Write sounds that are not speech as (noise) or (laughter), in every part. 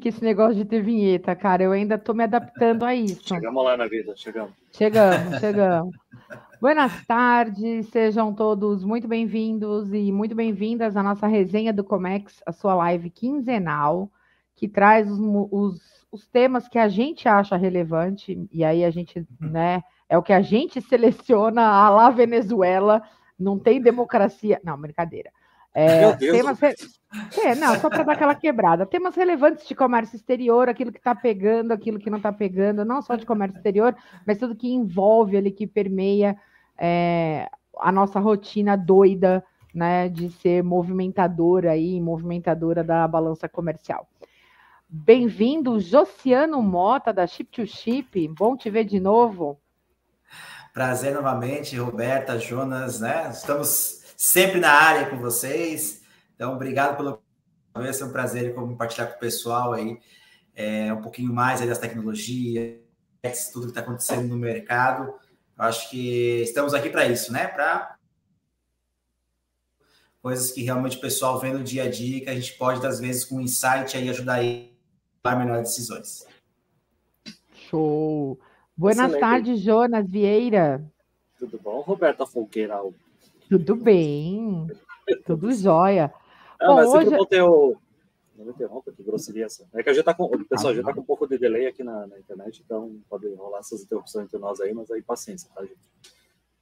Chique esse negócio de ter vinheta, cara. Eu ainda tô me adaptando a isso. Chegamos lá na vida, chegamos. Chegamos, (laughs) chegamos. Boas tardes, sejam todos muito bem-vindos e muito bem-vindas à nossa resenha do Comex, a sua live quinzenal, que traz os, os, os temas que a gente acha relevante, e aí a gente, né, é o que a gente seleciona a lá Venezuela, não tem democracia. Não, brincadeira. É, temas re... é, não, só para dar aquela quebrada. Temas relevantes de comércio exterior, aquilo que está pegando, aquilo que não está pegando, não só de comércio exterior, mas tudo que envolve ali, que permeia é, a nossa rotina doida, né, de ser movimentadora aí, movimentadora da balança comercial. Bem-vindo, Josiano Mota, da Chip to Chip. Bom te ver de novo. Prazer novamente, Roberta, Jonas, né? Estamos sempre na área com vocês. Então, obrigado pelo convite, é um prazer compartilhar com o pessoal aí é, um pouquinho mais aí das tecnologias, tudo que está acontecendo no mercado. Eu acho que estamos aqui para isso, né? Para coisas que realmente o pessoal vê no dia a dia, que a gente pode, às vezes, com insight aí ajudar a tomar melhores decisões. Show! Boas tardes, Jonas Vieira. Tudo bom, Roberta Folqueira? Tudo bem, tudo jóia. Bom, mas hoje... eu ter o... Não me interrompa, que grosseria essa. É que a gente tá com... O pessoal, já tá com um pouco de delay aqui na, na, internet, então pode rolar essas interrupções entre nós aí, mas aí paciência, tá, gente?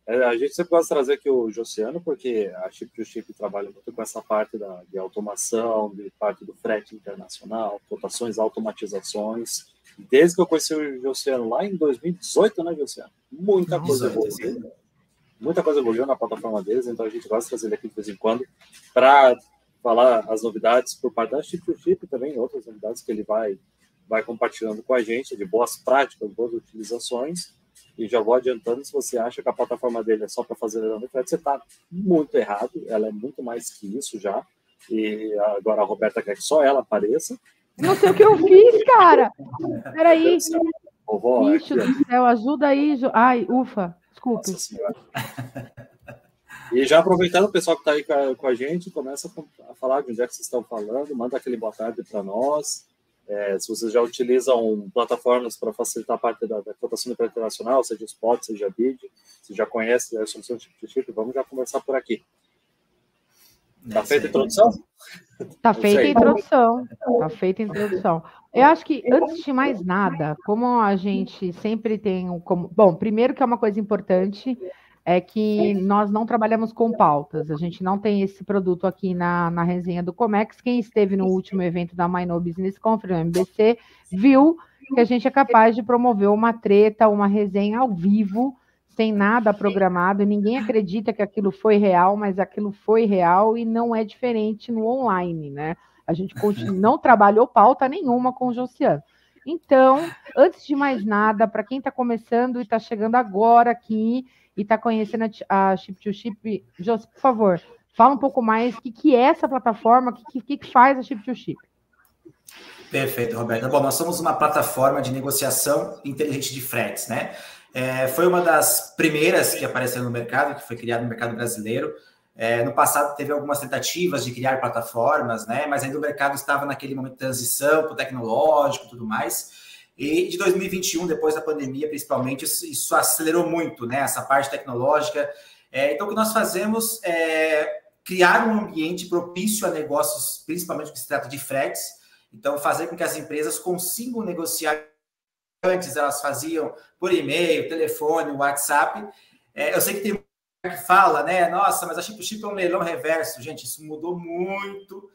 É, a gente sempre gosta de trazer aqui o Josiano, porque a Chip to Chip trabalha muito com essa parte da, de automação, de parte do frete internacional, cotações, automatizações. Desde que eu conheci o Josiano lá em 2018, né, Josiano? Muita coisa evoluiu muita coisa evoluiu na plataforma deles, então a gente gosta de trazer ele aqui de vez em quando para falar as novidades por parte da Chip to Chip também, outras novidades que ele vai, vai compartilhando com a gente, de boas práticas, boas utilizações. E já vou adiantando, se você acha que a plataforma dele é só para fazer leilão de frete, você está muito errado. Ela é muito mais que isso já. E agora a Roberta quer que só ela apareça. Não sei o que eu fiz, cara. Peraí. Vovó, Ixi aqui, do céu, ajuda aí. Ai, ufa. Desculpe. E já aproveitando o pessoal que está aí com a, com a, gente, começa a falar de onde é que vocês estão falando, manda aquele boa tarde para nós. É, se vocês já utilizam plataformas para facilitar a parte da, da cotação internacional, seja Spot, seja Bid, se já conhece a solução de tipo de chip, vamos já conversar por aqui. Está feita a introdução? Está feita a introdução. Está feita a introdução. Eu acho que, antes de mais nada, como a gente sempre tem um. Como... Bom, primeiro que é uma coisa importante é que nós não trabalhamos com pautas. A gente não tem esse produto aqui na, na resenha do Comex. Quem esteve no último evento da Minor Business Conference, MBC, viu que a gente é capaz de promover uma treta, uma resenha ao vivo, sem nada programado. Ninguém acredita que aquilo foi real, mas aquilo foi real e não é diferente no online, né? A gente continua, (laughs) não trabalhou pauta nenhuma com o Josiano. Então, antes de mais nada, para quem está começando e está chegando agora aqui e está conhecendo a, Chip to Chip, Jos, por favor, fala um pouco mais o que, que é essa plataforma, o que, que, que faz a Chip to Chip. Perfeito, Roberta. Bom, nós somos uma plataforma de negociação inteligente de fretes, né? É, foi uma das primeiras que apareceu no mercado, que foi criada no mercado brasileiro. É, no passado teve algumas tentativas de criar plataformas, né? Mas ainda o mercado estava naquele momento de transição para o tecnológico e tudo mais. E de 2021, depois da pandemia, principalmente, isso, acelerou muito, né? Essa parte tecnológica. É, então, o que nós fazemos é criar um ambiente propício a negócios, principalmente que se trata de fretes. Então, fazer com que as empresas consigam negociar. Antes elas faziam por e-mail, telefone, WhatsApp. É, eu sei que tem que fala, né? Nossa, mas a Chip Chip é um leilão reverso. Gente, isso mudou muito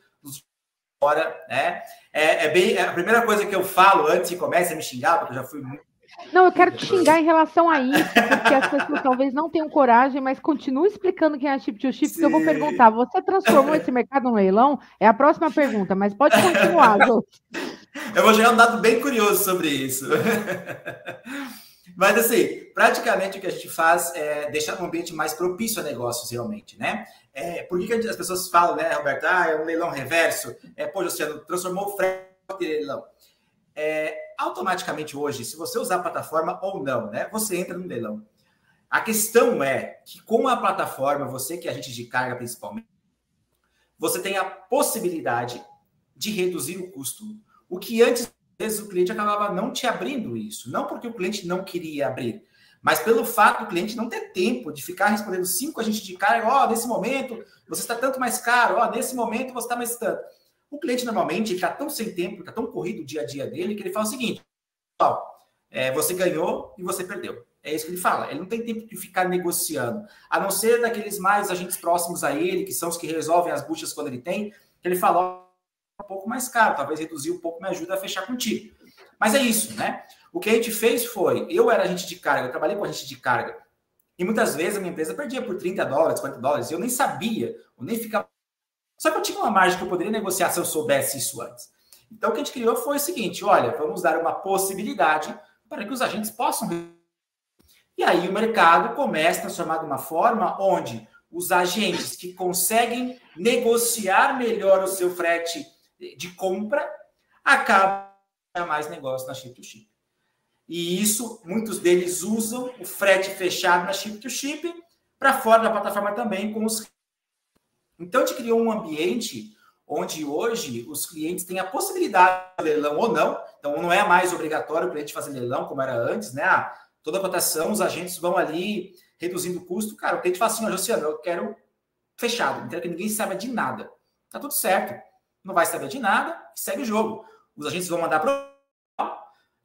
fora, né? É, é, bem é a primeira coisa que eu falo antes de começar a me xingar, porque eu já fui muito. Não, eu quero te xingar em relação a isso, porque as pessoas talvez não tenham coragem, mas continue explicando quem é a Chip to Chip, que eu vou perguntar. Você transformou esse mercado num leilão? É a próxima pergunta, mas pode continuar, Jô. (laughs) Eu vou gerar um dado bem curioso sobre isso. (laughs) Mas assim, praticamente o que a gente faz é deixar um ambiente mais propício a negócios realmente, né? É, por que, que as pessoas falam, né, Roberto? Ah, é um leilão reverso. É, pô, Luciano, transformou o frete em leilão. É, automaticamente hoje, se você usar a plataforma ou não, né, você entra no leilão. A questão é que com a plataforma, você que é agente de carga principalmente, você tem a possibilidade de reduzir o custo, o que antes vezes o cliente acabava não te abrindo isso, não porque o cliente não queria abrir, mas pelo fato do cliente não ter tempo de ficar respondendo cinco agentes de carga, ó, oh, nesse momento você está tanto mais caro, ó, oh, nesse momento você está mais tanto. O cliente normalmente está tão sem tempo, está tão corrido o dia a dia dele, que ele fala o seguinte: ó, é, você ganhou e você perdeu. É isso que ele fala. Ele não tem tempo de ficar negociando. A não ser daqueles mais agentes próximos a ele, que são os que resolvem as buchas quando ele tem, que ele fala, um pouco mais caro, talvez reduzir um pouco me ajuda a fechar contigo. Mas é isso, né? O que a gente fez foi, eu era agente de carga, eu trabalhei com agente de carga, e muitas vezes a minha empresa perdia por 30 dólares, 40 dólares, e eu nem sabia, eu nem ficava. Só que eu tinha uma margem que eu poderia negociar se eu soubesse isso antes. Então o que a gente criou foi o seguinte: olha, vamos dar uma possibilidade para que os agentes possam. E aí o mercado começa a transformar de uma forma onde os agentes que conseguem negociar melhor o seu frete de compra, acaba mais negócio na chip to chip. E isso, muitos deles usam o frete fechado na chip to chip para fora da plataforma também com os Então a gente criou um ambiente onde hoje os clientes têm a possibilidade de leilão ou não. Então não é mais obrigatório o cliente fazer leilão como era antes, né? Ah, toda a cotação, os agentes vão ali reduzindo o custo. Cara, o cliente fala assim, Luciano, eu quero fechado, quero que ninguém saiba de nada. Tá tudo certo não vai saber de nada, segue o jogo. Os agentes vão mandar para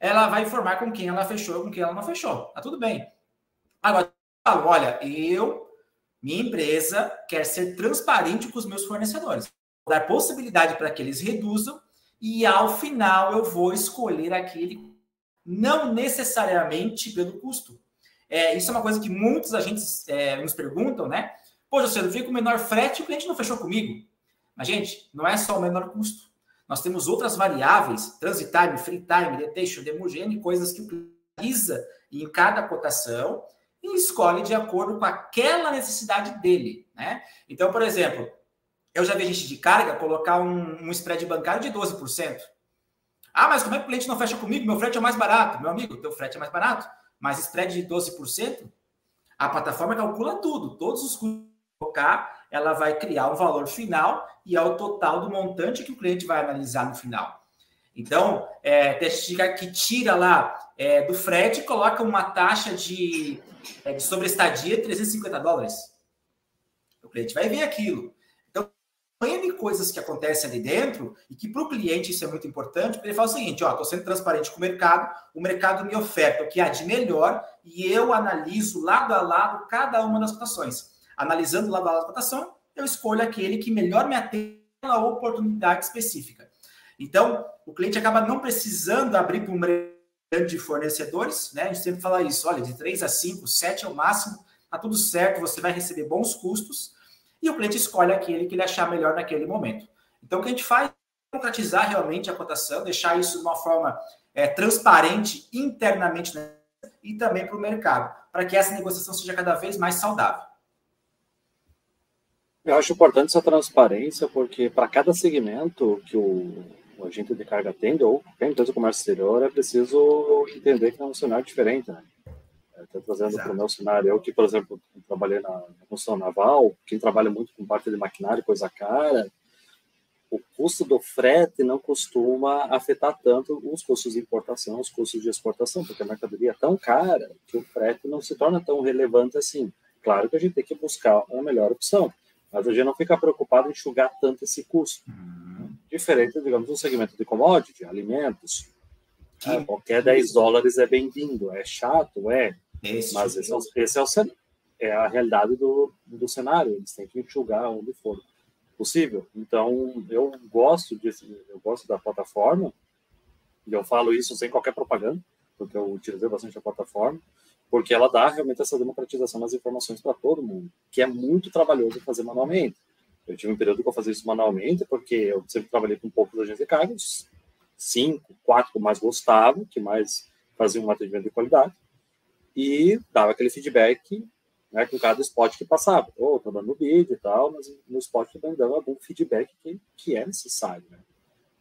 ela vai informar com quem ela fechou, com quem ela não fechou. Tá tudo bem. Agora, olha, eu, minha empresa, quer ser transparente com os meus fornecedores. Vou dar possibilidade para que eles reduzam e ao final eu vou escolher aquele, não necessariamente pelo custo. É, isso é uma coisa que muitos agentes é, nos perguntam, né? Pô, José, eu vi com menor frete e o cliente não fechou comigo. Mas, gente, não é só o menor custo. Nós temos outras variáveis, transit time, free time, detention, demogene, coisas que utiliza em cada cotação e escolhe de acordo com aquela necessidade dele. Né? Então, por exemplo, eu já vi gente de carga colocar um, um spread bancário de 12%. Ah, mas como é que o cliente não fecha comigo? Meu frete é mais barato. Meu amigo, teu frete é mais barato, mas spread de 12%, a plataforma calcula tudo, todos os custos colocar ela vai criar um valor final e é o total do montante que o cliente vai analisar no final. Então, é, que tira lá é, do frete coloca uma taxa de, é, de sobreestadia 350 dólares. O cliente vai ver aquilo. Então, N coisas que acontecem ali dentro e que para o cliente isso é muito importante, porque ele fala o seguinte, ó, estou sendo transparente com o mercado, o mercado me oferta o que há de melhor e eu analiso lado a lado cada uma das cotações analisando lá da cotação, eu escolho aquele que melhor me atende à oportunidade específica. Então, o cliente acaba não precisando abrir para um grande de fornecedores, né? A gente sempre fala isso, olha, de 3 a 5, 7 é o máximo, tá tudo certo, você vai receber bons custos, e o cliente escolhe aquele que ele achar melhor naquele momento. Então, o que a gente faz é democratizar realmente a cotação, deixar isso de uma forma é, transparente internamente né? e também para o mercado, para que essa negociação seja cada vez mais saudável. Eu acho importante essa transparência, porque para cada segmento que o, o, agente de carga atende, ou qualquer empresa de comércio exterior, é preciso entender que é um cenário diferente. Né? Estou trazendo para o meu cenário, eu que, por exemplo, trabalhei na, na construção naval, quem trabalha muito com parte de maquinário, coisa cara, o custo do frete não costuma afetar tanto os custos de importação, os custos de exportação, porque a mercadoria é tão cara que o frete não se torna tão relevante assim. Claro que a gente tem que buscar uma melhor opção. Mas a gente não fica preocupado em enxugar tanto esse custo. Uhum. Diferente, digamos, no segmento de commodity, alimentos. Que... qualquer 10 dólares é bem-vindo. É chato, é. Esse mas esse é, o, esse é, o, é a realidade do, do cenário. Eles têm que enxugar onde for possível. Então, eu gosto desse, eu gosto da plataforma. E eu falo isso sem qualquer propaganda, porque eu utilizei bastante a plataforma porque ela dá realmente essa democratização das informações para todo mundo, que é muito trabalhoso fazer manualmente. Eu tive um período que eu fazia isso manualmente, porque eu sempre trabalhei com poucos agentes de cargos, cinco, quatro que mais gostava, que mais faziam um atendimento de qualidade, e dava aquele feedback né, com cada spot que passava. Ou oh, tô dando bid e tal, mas no spot também dando algum feedback que, que é necessário. Né?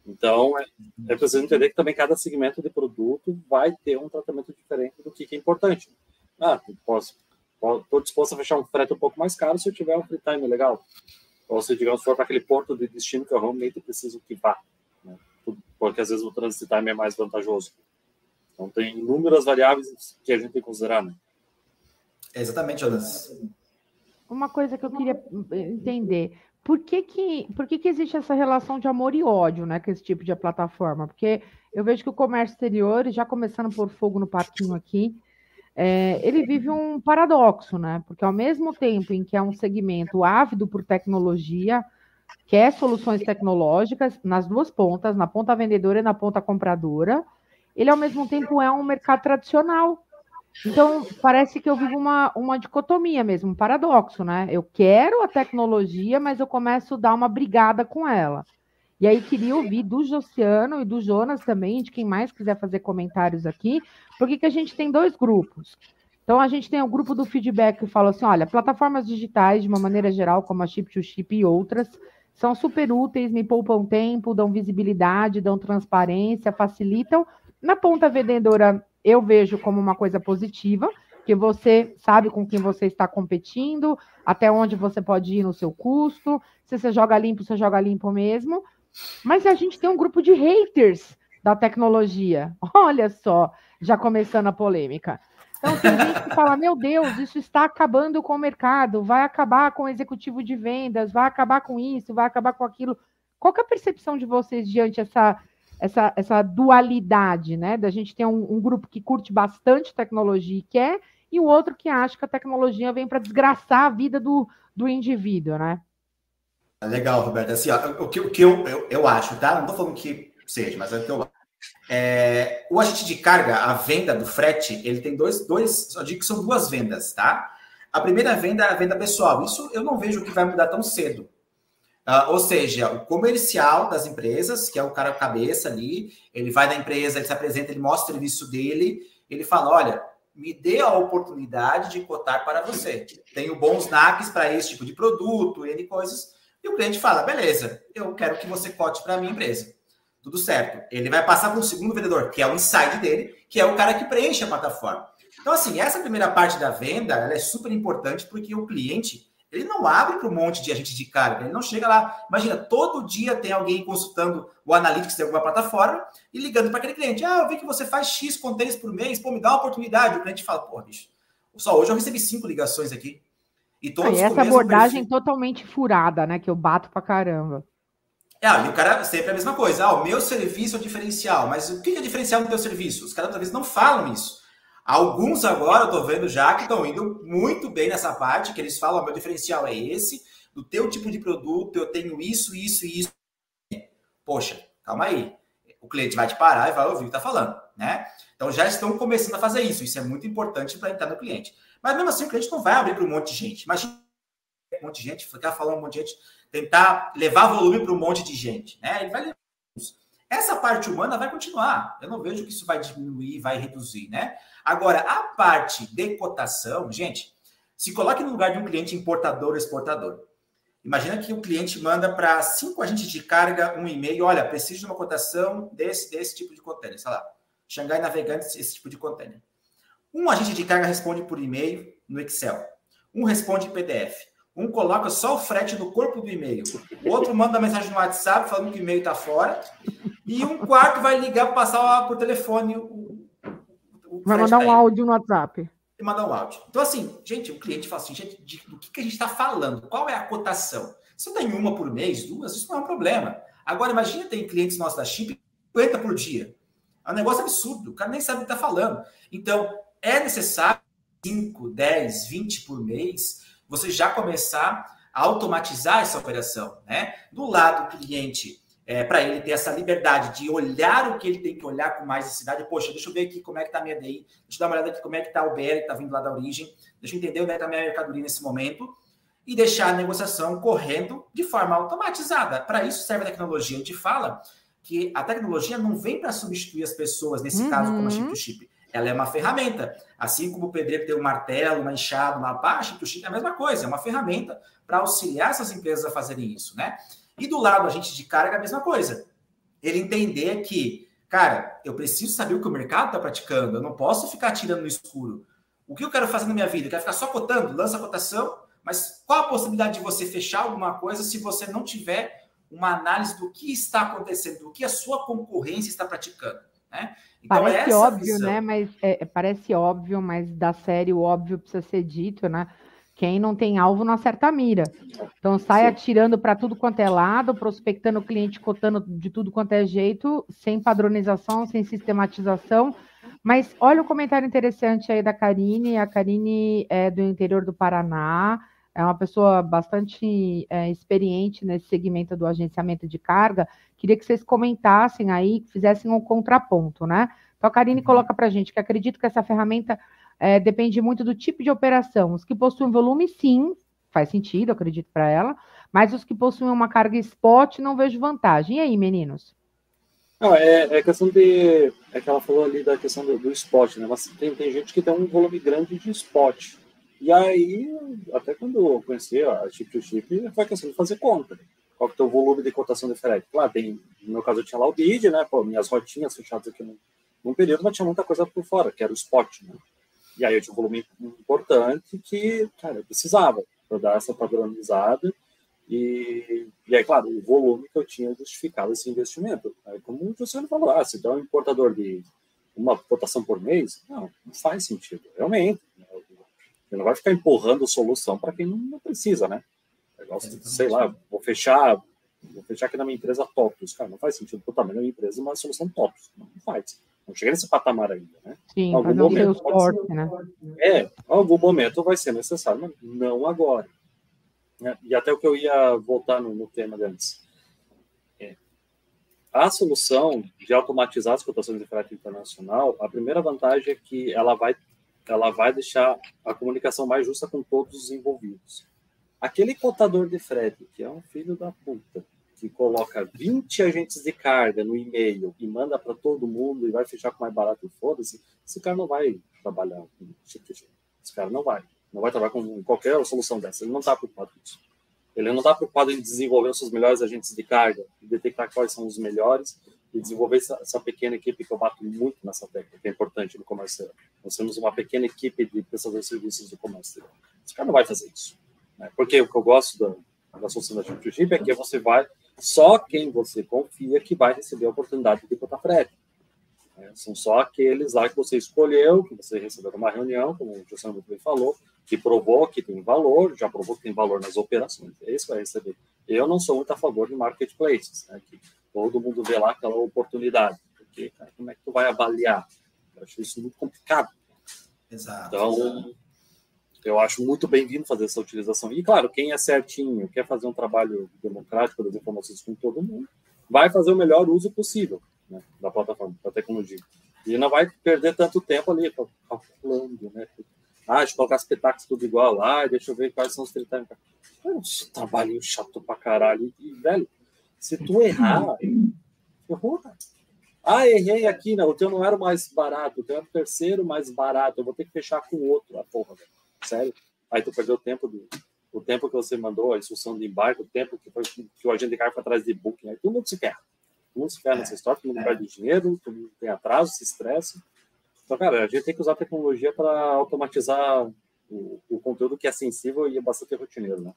Então, é, é preciso entender que também cada segmento de produto vai ter um tratamento diferente do que, que é importante. Ah, posso, estou disposto a fechar um frete um pouco mais caro se eu tiver um free time legal. Ou se, digamos, for para aquele porto de destino que eu realmente preciso que vá. porque às vezes o transit time é mais vantajoso. Então tem inúmeras variáveis que a gente tem que considerar, né? Exatamente, Jonas. Uma coisa que eu queria entender, por que que, por que que existe essa relação de amor e ódio, né, com esse tipo de plataforma? Porque eu vejo que o comércio exterior, já começando por fogo no parquinho aqui, é, ele vive um paradoxo, né? Porque ao mesmo tempo em que é um segmento ávido por tecnologia, quer soluções tecnológicas nas duas pontas, na ponta vendedora e na ponta compradora, ele ao mesmo tempo é um mercado tradicional. Então, parece que eu vivo uma, uma dicotomia mesmo, um paradoxo, né? Eu quero a tecnologia, mas eu começo a dar uma brigada com ela. E aí queria ouvir do Josiano e do Jonas também, de quem mais quiser fazer comentários aqui, porque que a gente tem dois grupos. Então a gente tem o grupo do feedback que fala assim: olha, plataformas digitais, de uma maneira geral, como a Chip to Chip e outras, são super úteis, me poupam tempo, dão visibilidade, dão transparência, facilitam. Na ponta vendedora, eu vejo como uma coisa positiva, que você sabe com quem você está competindo, até onde você pode ir no seu custo. Se você joga limpo, você joga limpo mesmo. Mas a gente tem um grupo de haters da tecnologia. (laughs) Olha só, já começando a polêmica. Então, tem gente que fala: meu Deus, isso está acabando com o mercado, vai acabar com o executivo de vendas, vai acabar com isso, vai acabar com aquilo. Qual é a percepção de vocês diante essa, essa, essa dualidade, né? Da gente ter um, um grupo que curte bastante tecnologia e quer, e o outro que acha que a tecnologia vem para desgraçar a vida do, do indivíduo, né? Legal, Roberto. Assim, ó, o que, o que eu, eu, eu acho, tá? Não estou falando que seja, mas é o que eu. É, o agente de carga, a venda do frete, ele tem dois, dois, só digo que são duas vendas, tá? A primeira venda é a venda pessoal. Isso eu não vejo que vai mudar tão cedo. Uh, ou seja, o comercial das empresas, que é o cara cabeça ali, ele vai na empresa, ele se apresenta, ele mostra o serviço dele, ele fala: olha, me dê a oportunidade de cotar para você. Tenho bons NACs para esse tipo de produto, N coisas. E o cliente fala: beleza, eu quero que você cote para a minha empresa tudo certo. Ele vai passar para um segundo vendedor, que é o inside dele, que é o cara que preenche a plataforma. Então, assim, essa primeira parte da venda ela é super importante porque o cliente ele não abre para um monte de agente de carga, ele não chega lá. Imagina, todo dia tem alguém consultando o Analytics de alguma plataforma e ligando para aquele cliente. Ah, eu vi que você faz X containers por mês, pô, me dá uma oportunidade. O cliente fala, pô, bicho, só hoje eu recebi cinco ligações aqui. E todos ah, essa abordagem totalmente furada, né? Que eu bato para caramba. Ah, e o cara sempre é a mesma coisa. Ah, o meu serviço é o diferencial. Mas o que é diferencial no teu serviço? Os caras talvez não falam isso. Alguns agora eu tô vendo já que estão indo muito bem nessa parte, que eles falam: meu diferencial é esse, do teu tipo de produto, eu tenho isso, isso e isso. Poxa, calma aí. O cliente vai te parar e vai ouvir o que tá falando, né? Então já estão começando a fazer isso. Isso é muito importante para entrar no cliente. Mas mesmo assim, o cliente não vai abrir para um monte de gente. Imagina um monte de gente, ficar falando um monte de gente tentar levar volume para um monte de gente. Né? Ele vai levar essa parte humana vai continuar. Eu não vejo que isso vai diminuir, vai reduzir, né? Agora, a parte de cotação, gente, se coloque no lugar de um cliente importador ou exportador. Imagina que o cliente manda para cinco agentes de carga um e-mail, olha, preciso de uma cotação desse, desse tipo de container, sei lá, Xangai Navegantes, esse tipo de container. Um agente de carga responde por e-mail no Excel, um responde em PDF, um coloca só o frete no corpo do e-mail. O outro manda mensagem no WhatsApp falando que o e-mail está fora. E um quarto vai ligar para passar por telefone o, o Vai mandar um áudio no WhatsApp. E mandar um áudio. Então, assim, gente, o cliente fala assim, gente, de, do que, que a gente está falando? Qual é a cotação? Se tem uma por mês, duas, isso não é um problema. Agora, imagina, tem clientes nossos da Chip 50 por dia. É um negócio absurdo. O cara nem sabe o que está falando. Então, é necessário 5, 10, 20 por mês você já começar a automatizar essa operação, né? Do lado do cliente, é, para ele ter essa liberdade de olhar o que ele tem que olhar com mais necessidade. Poxa, deixa eu ver aqui como é que está a minha DI, deixa eu dar uma olhada aqui como é que está o BR que está vindo lá da origem, deixa eu entender onde é está a minha mercadoria nesse momento e deixar a negociação correndo de forma automatizada. Para isso serve a tecnologia. A gente fala que a tecnologia não vem para substituir as pessoas, nesse uhum. caso, como a chip to chip ela é uma ferramenta. Assim como o pedreiro tem um martelo, uma enxada, uma baixa, o Chip é a mesma coisa, é uma ferramenta para auxiliar essas empresas a fazerem isso, né? E do lado a gente de carga é a mesma coisa. Ele entender que, cara, eu preciso saber o que o mercado está praticando, eu não posso ficar tirando no escuro. O que eu quero fazer na minha vida? Eu quero ficar só cotando, lança a cotação, mas qual a possibilidade de você fechar alguma coisa se você não tiver uma análise do que está acontecendo, do que a sua concorrência está praticando. Né? Então, parece óbvio, né? Mas é, parece óbvio, mas da série o óbvio precisa ser dito, né? Quem não tem alvo não acerta a mira. Então sai Sim. atirando para tudo quanto é lado, prospectando o cliente, cotando de tudo quanto é jeito, sem padronização, sem sistematização. Mas olha o comentário interessante aí da Karine. A Karine é do interior do Paraná, é uma pessoa bastante é, experiente nesse segmento do agenciamento de carga. Queria que vocês comentassem aí, fizessem um contraponto, né? Então a Karine uhum. coloca para a gente que acredito que essa ferramenta é, depende muito do tipo de operação. Os que possuem volume, sim, faz sentido, acredito para ela, mas os que possuem uma carga spot, não vejo vantagem. E aí, meninos? Não, é, é questão de. É que ela falou ali da questão do, do spot, né? Mas tem, tem gente que tem um volume grande de spot. E aí, até quando eu conheci a chip to chip, foi questão de fazer conta. Qual que é o volume de cotação de frete? Claro, tem, no meu caso eu tinha lá o bid, né? Pô, minhas rotinhas fechadas aqui num, num período, mas tinha muita coisa por fora, que era o spot, né? E aí eu tinha um volume importante que, cara, eu precisava para dar essa padronizada. E, e aí, claro, o volume que eu tinha justificado esse investimento. Aí, como o Luciano falou, ah, se tem um importador de uma cotação por mês, não, não faz sentido, realmente. Você não vai ficar empurrando solução para quem não precisa, né? Negócio, sei lá, vou fechar, vou fechar aqui na minha empresa TOPS. Cara, não faz sentido tamanho da minha empresa uma solução TOPS. Não faz. Não chega nesse patamar ainda, né? Sim, algum momento ser, né? É, algum momento vai ser necessário, mas não agora. É, e até o que eu ia voltar no, no tema de antes. É, a solução de automatizar as cotações de frete internacional, a primeira vantagem é que ela vai, ela vai deixar a comunicação mais justa com todos os envolvidos. Aquele cotador de frete, que é um filho da puta, que coloca 20 agentes de carga no e-mail e manda para todo mundo e vai fechar com mais barato foda-se, esse cara não vai trabalhar com tipo Esse cara não vai. Não vai trabalhar com qualquer solução dessa. Ele não está preocupado com isso. Ele não está preocupado em desenvolver os seus melhores agentes de carga, detectar quais são os melhores e desenvolver essa, essa, pequena equipe que eu bato muito nessa técnica, que é importante no comércio. Nós temos uma pequena equipe de prestadores de serviços do comércio. Esse cara não vai fazer isso. Né? Porque o que eu gosto da, da solução da Chip é que você vai só quem você confia que vai receber a oportunidade de botar frete. É, são só aqueles lá que você escolheu, que você recebeu numa reunião, como o José muito bem falou, que provou que tem valor, já provou que tem valor nas operações. É isso que vai receber. Eu não sou muito a favor de marketplaces, né, que todo mundo vê lá aquela oportunidade. Porque, cara, como é que tu vai avaliar? Eu acho isso muito complicado. Exato. Então, eu acho muito bem-vindo fazer essa utilização. E, claro, quem é certinho, quer fazer um trabalho democrático das informações com todo mundo, vai fazer o melhor uso possível né, da plataforma, da tecnologia. E não vai perder tanto tempo ali calculando, né? Ah, deixa eu colocar as tudo igual lá, deixa eu ver quais são os tritânicos. É um trabalhinho chato pra caralho. E, velho, se tu errar, errou, cara. Ah, errei aqui, não. O teu não era o mais barato, o teu era o terceiro mais barato. Eu vou ter que fechar com o outro. A porra, velho sério. Aí tu perdeu o tempo do o tempo que você mandou a instrução de embarque, o tempo que, foi, que o agente de carga foi atrás de booking. Aí todo mundo se ferra. Todo mundo se ferra é, nessa história, todo mundo é. perde dinheiro, todo mundo tem atraso, se estressa. Então, cara, a gente tem que usar a tecnologia para automatizar o, o, conteúdo que é sensível e é bastante rotineiro, né?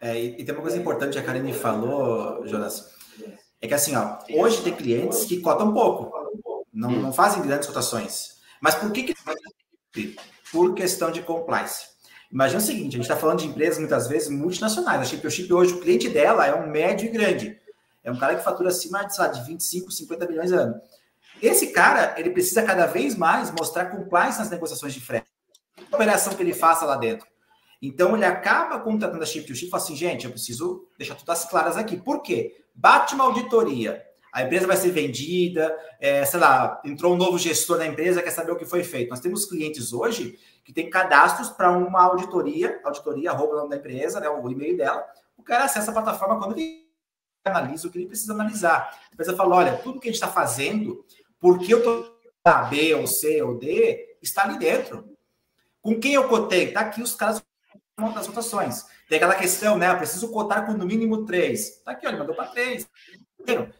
É, e, e, tem uma coisa importante que a Karine falou, Jonas, é que assim, ó, hoje tem clientes que cotam pouco, não, não fazem grandes cotações. Mas por que que por questão de compliance. Imagina o seguinte, a gente está falando de empresas muitas vezes multinacionais. A Chip hoje, o cliente dela é um médio e grande. É um cara que fatura acima de, de 25, 50 milhões ano. Esse cara, ele precisa cada vez mais mostrar compliance nas negociações de frete. A operação que ele faça lá dentro. Então, ele acaba contratando a Chip to Chip e fala assim, gente, eu preciso deixar tudo as claras aqui. Por quê? Bate uma auditoria a empresa vai ser vendida, é, sei lá, entrou um novo gestor na empresa, quer saber o que foi feito. Nós temos clientes hoje que têm cadastros para uma auditoria, auditoria, arroba o nome da empresa, né, o e-mail dela, o cara acessa a plataforma quando ele analisa o que ele precisa analisar. A empresa fala, olha, tudo que a gente está fazendo, porque eu estou A, B, ou C, ou D, está ali dentro. Com quem eu cotei? Está aqui os caras das votações. Tem aquela questão, né? Eu preciso cotar com no mínimo três. Está aqui, olha, mandou para três.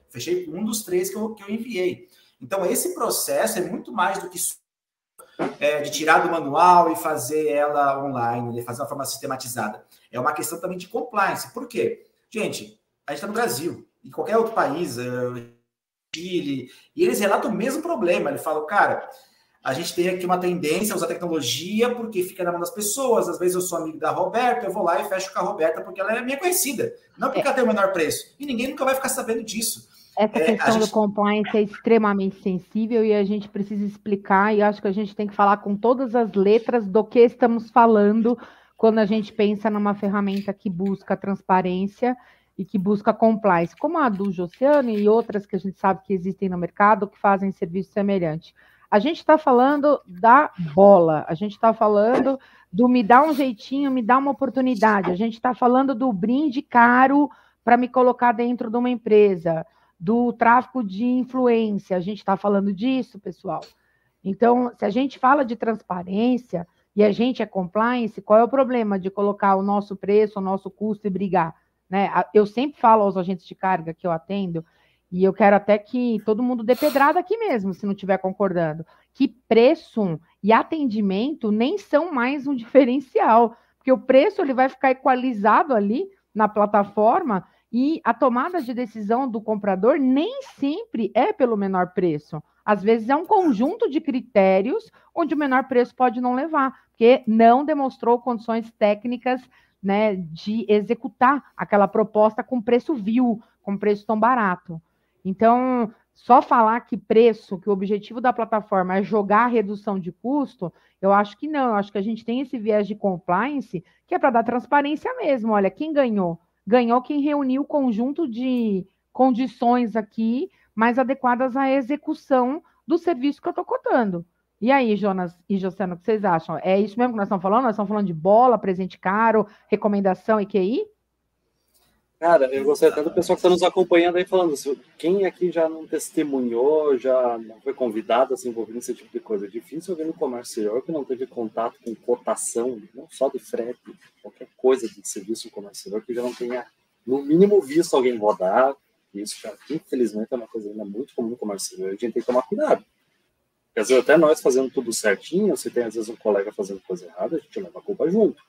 Fechei com um dos três que eu, que eu enviei. Então, esse processo é muito mais do que é, de tirar do manual e fazer ela online, fazer uma forma sistematizada. É uma questão também de compliance. Por quê? Gente, a gente está no Brasil, em qualquer outro país, uh, Chile, e eles relatam o mesmo problema. Ele fala, cara, a gente tem aqui uma tendência a usar tecnologia porque fica na mão das pessoas. Às vezes eu sou amigo da Roberta, eu vou lá e fecho com a Roberta porque ela é minha conhecida, não porque é. ela tem o menor preço. E ninguém nunca vai ficar sabendo disso. Essa é, questão gente... do compliance é extremamente sensível e a gente precisa explicar, e acho que a gente tem que falar com todas as letras do que estamos falando quando a gente pensa numa ferramenta que busca transparência e que busca compliance, como a do Oceano e outras que a gente sabe que existem no mercado que fazem serviço semelhante. A gente está falando da bola, a gente está falando do me dá um jeitinho, me dá uma oportunidade, a gente está falando do brinde caro para me colocar dentro de uma empresa, do tráfico de influência, a gente está falando disso, pessoal. Então, se a gente fala de transparência e a gente é compliance, qual é o problema de colocar o nosso preço, o nosso custo e brigar? Né? Eu sempre falo aos agentes de carga que eu atendo, e eu quero até que todo mundo dê pedrada aqui mesmo, se não estiver concordando, que preço e atendimento nem são mais um (laughs) diferencial, porque o preço ele vai ficar equalizado ali na plataforma e a tomada de decisão do comprador nem sempre é pelo menor preço. Às vezes é um conjunto de critérios onde o menor preço pode não levar, porque não demonstrou condições técnicas né, de executar aquela proposta com preço vil, com preço tão barato. Então, só falar que preço, que o objetivo da plataforma é jogar a redução de custo, eu acho que não. Eu acho que a gente tem esse viés de compliance que é para dar transparência mesmo. Olha, quem ganhou? Ganhou quem reuniu o conjunto de condições aqui mais adequadas à execução do serviço que eu estou cotando. E aí, Jonas e José, o que vocês acham? É isso mesmo que nós estamos falando? Nós estamos falando de bola, presente caro, recomendação e QI? Cara, eu gostaria até do pessoal que está nos acompanhando aí falando assim, quem aqui já não testemunhou, já não foi convidado a se envolver nesse tipo de coisa? É difícil alguém no comércio exterior que não teve contato com cotação, não só de frete, qualquer coisa de serviço comercial que já não tenha, no mínimo, visto alguém rodar. Isso, já, infelizmente, é uma coisa ainda muito comum no comércio exterior. A gente tem que tomar cuidado. Porque, às vezes, até nós fazendo tudo certinho, se tem, às vezes, um colega fazendo coisa errada, a gente leva a culpa junto.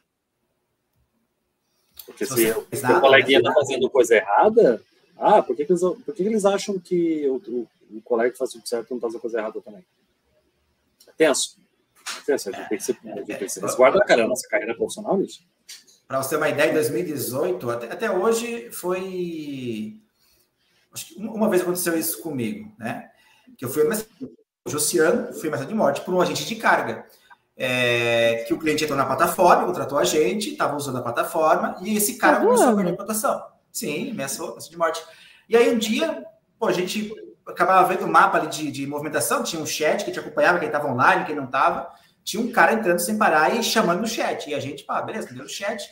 Porque se, se o, coleguinha está fazendo coisa errada, ah, por que, que, eles, por que, que eles acham que o, o, o, colega que faz tudo certo não está fazendo coisa errada também? É tenso. É tenso. A gente tem que se, a tem que se resguardar, cara, a nossa carreira profissional nisso. Para você ter uma ideia, em 2018, até, até hoje foi. Acho que uma vez aconteceu isso comigo, né? Que eu fui Josiano, fui ameaçado de morte por um agente de carga é, que o cliente entrou na plataforma, contratou a gente, estava usando a plataforma, e esse cara tá começou a perder a cotação. Sim, ameaçou, de morte. E aí um dia, pô, a gente acabava vendo o mapa ali de, de movimentação, tinha um chat que te acompanhava, quem estava online, quem não estava. Tinha um cara entrando sem parar e chamando no chat. E a gente, pá, beleza, deu no chat.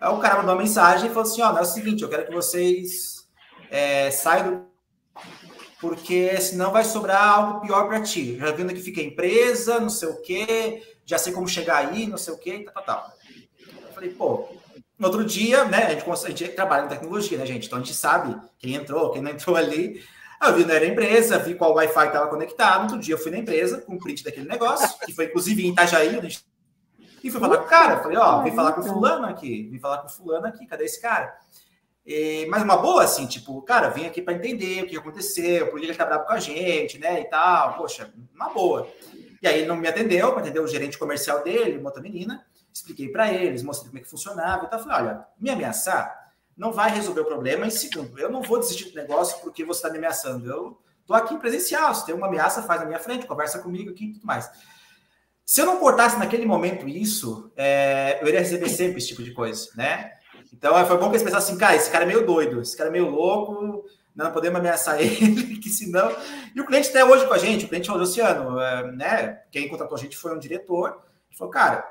Aí o cara mandou uma mensagem e falou assim: ó, oh, é o seguinte, eu quero que vocês é, saiam do porque senão vai sobrar algo pior para ti. Já vendo que fica empresa, não sei o quê, já sei como chegar aí, não sei o quê, tal, tal, tal. Eu falei, pô, no outro dia, né, a gente, a gente trabalha em tecnologia, né, gente? Então a gente sabe quem entrou, quem não entrou (laughs) ali. Eu vi na empresa, vi qual Wi-Fi estava conectado. Outro dia eu fui na empresa com o print daquele negócio, que foi inclusive em Itajaí, né, e fui falar com o cara. Falei, ó, vim falar com fulano aqui, vim falar com fulano aqui, cadê esse cara? E, mas uma boa, assim, tipo, cara, vim aqui para entender o que aconteceu, por que ele tá bravo com a gente, né, e tal. Poxa, uma boa. E aí ele não me atendeu, atendeu o gerente comercial dele, uma outra menina, expliquei para eles, mostrei como é que funcionava e tal. Falei, olha, me ameaçar não vai resolver o problema. E segundo, eu não vou desistir do negócio porque você está me ameaçando. Eu tô aqui presencial, se tem uma ameaça, faz na minha frente, conversa comigo aqui e tudo mais. Se eu não cortasse naquele momento isso, é, eu iria receber sempre esse tipo de coisa, né? Então foi bom que eles pensassem assim, cara, esse cara é meio doido, esse cara é meio louco, não podemos ameaçar (laughs) ele, que senão. E o cliente até hoje com a gente, o cliente falou, Luciano, é, né? Quem contratou a gente foi um diretor, ele falou, cara,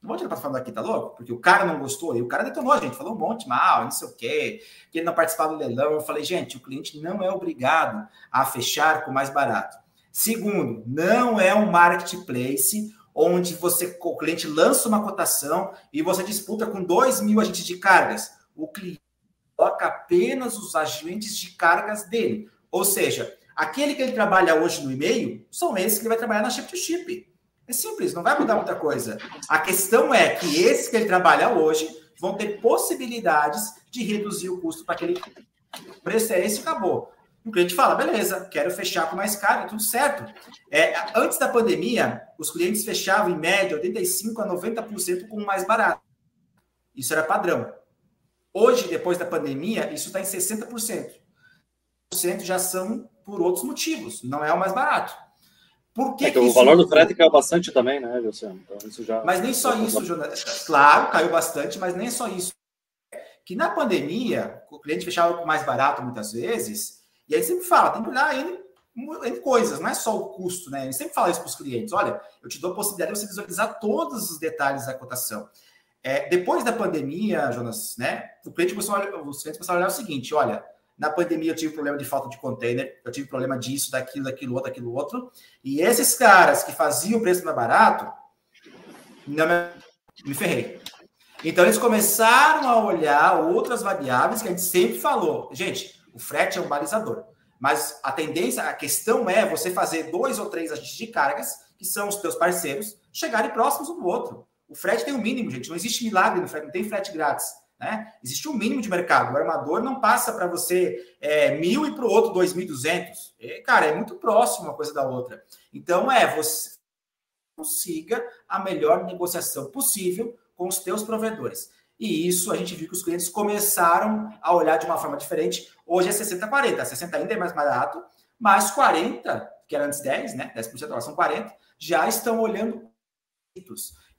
não vou tirar para falar daqui, tá louco? Porque o cara não gostou, e o cara detonou a gente, falou um monte mal, não sei o quê, que ele não participava do leilão. Eu falei, gente, o cliente não é obrigado a fechar com mais barato. Segundo, não é um marketplace onde você, o cliente lança uma cotação e você disputa com 2 mil agentes de cargas. O cliente coloca apenas os agentes de cargas dele. Ou seja, aquele que ele trabalha hoje no e-mail são esses que ele vai trabalhar na chip-to-chip. É simples, não vai mudar muita coisa. A questão é que esses que ele trabalha hoje vão ter possibilidades de reduzir o custo para aquele preço é esse acabou. O cliente fala, beleza, quero fechar com mais caro, tudo certo. É, antes da pandemia, os clientes fechavam em média 85% a 90% com mais barato. Isso era padrão. Hoje, depois da pandemia, isso está em 60%. 60% já são por outros motivos, não é o mais barato. Por que, é que, que o valor do frete caiu bastante também, né, Luciano? Então, isso já... Mas nem só isso, Jonas. Claro, caiu bastante, mas nem só isso. Que na pandemia, o cliente fechava mais barato muitas vezes, e aí sempre fala, tem que olhar em, em coisas, não é só o custo, né? Ele sempre fala isso para os clientes: olha, eu te dou a possibilidade de você visualizar todos os detalhes da cotação. É, depois da pandemia, Jonas, né? O cliente começou os clientes começaram a olhar o seguinte: olha, na pandemia eu tive problema de falta de container, eu tive problema disso, daquilo, daquilo, outro, daquilo, outro. E esses caras que faziam o preço mais barato, não me, me ferrei. Então eles começaram a olhar outras variáveis que a gente sempre falou. Gente, o frete é um balizador. Mas a tendência, a questão é você fazer dois ou três agentes de cargas, que são os teus parceiros, chegarem próximos um do outro. O frete tem um mínimo, gente. Não existe milagre no frete, não tem frete grátis. Né? Existe um mínimo de mercado. O armador não passa para você é, mil e para o outro dois mil duzentos. Cara, é muito próximo uma coisa da outra. Então é você consiga a melhor negociação possível com os teus provedores. E isso a gente viu que os clientes começaram a olhar de uma forma diferente. Hoje é 60-40. 60 ainda é mais barato, mas 40, que era antes 10, né? 10% agora são 40, já estão olhando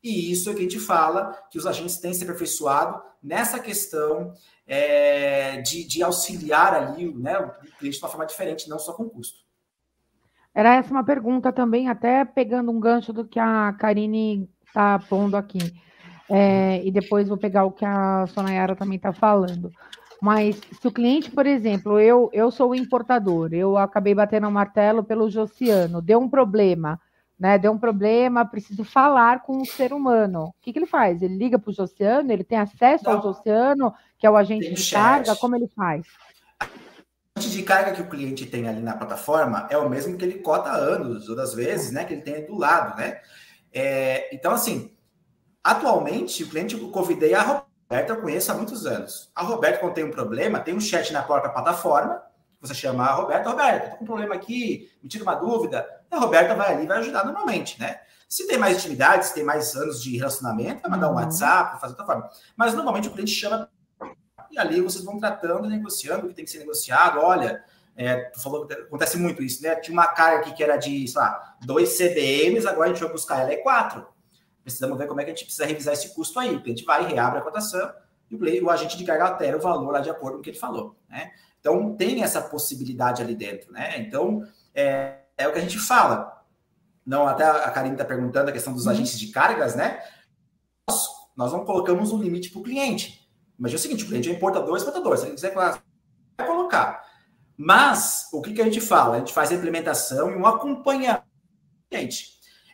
e isso é que a gente fala que os agentes têm se aperfeiçoado nessa questão é, de, de, auxiliar ali né, o cliente de uma forma diferente, não só com custo. Era essa uma pergunta também, até pegando um gancho do que a Karine está pondo aqui. É, e depois vou pegar o que a Sonayara também está falando. Mas se o cliente, por exemplo, eu, eu sou o importador, eu acabei batendo o martelo pelo Josiano, deu um problema né? Deu um problema, preciso falar com o ser humano. O que, que ele faz? Ele liga para o Josiano, ele tem acesso Não. ao Josiano, que é o agente tem de chat. carga, como ele faz? O agente de carga que o cliente tem ali na plataforma é o mesmo que ele cota há anos, ou das vezes, né? Que ele tem do lado, né? É, então, assim, atualmente, o cliente que eu convidei a Roberta, eu conheço há muitos anos. A Roberta, quando tem um problema, tem um chat na própria plataforma, você chama a Roberta, Roberta, tô com um problema aqui, me tira uma dúvida, a Roberta vai ali vai ajudar normalmente, né? Se tem mais intimidade, se tem mais anos de relacionamento, vai mandar um uhum. WhatsApp, fazer outra forma. Mas normalmente o cliente chama e ali vocês vão tratando, negociando o que tem que ser negociado. Olha, é, tu falou que acontece muito isso, né? Tinha uma carga aqui que era de, sei lá, dois CDMs, agora a gente vai buscar ela é quatro. Precisamos ver como é que a gente precisa revisar esse custo aí. O cliente vai, reabre a cotação e o, o agente de carga altera o valor lá de acordo com o que ele falou, né? Então tem essa possibilidade ali dentro, né? Então é, é o que a gente fala. Não, até a Karine está perguntando a questão dos uhum. agentes de cargas, né? Nós, nós não colocamos um limite para o cliente. Imagina o seguinte: o cliente é importador, exportador. Se ele quiser vai colocar. Mas o que, que a gente fala? A gente faz a implementação e um acompanhamento.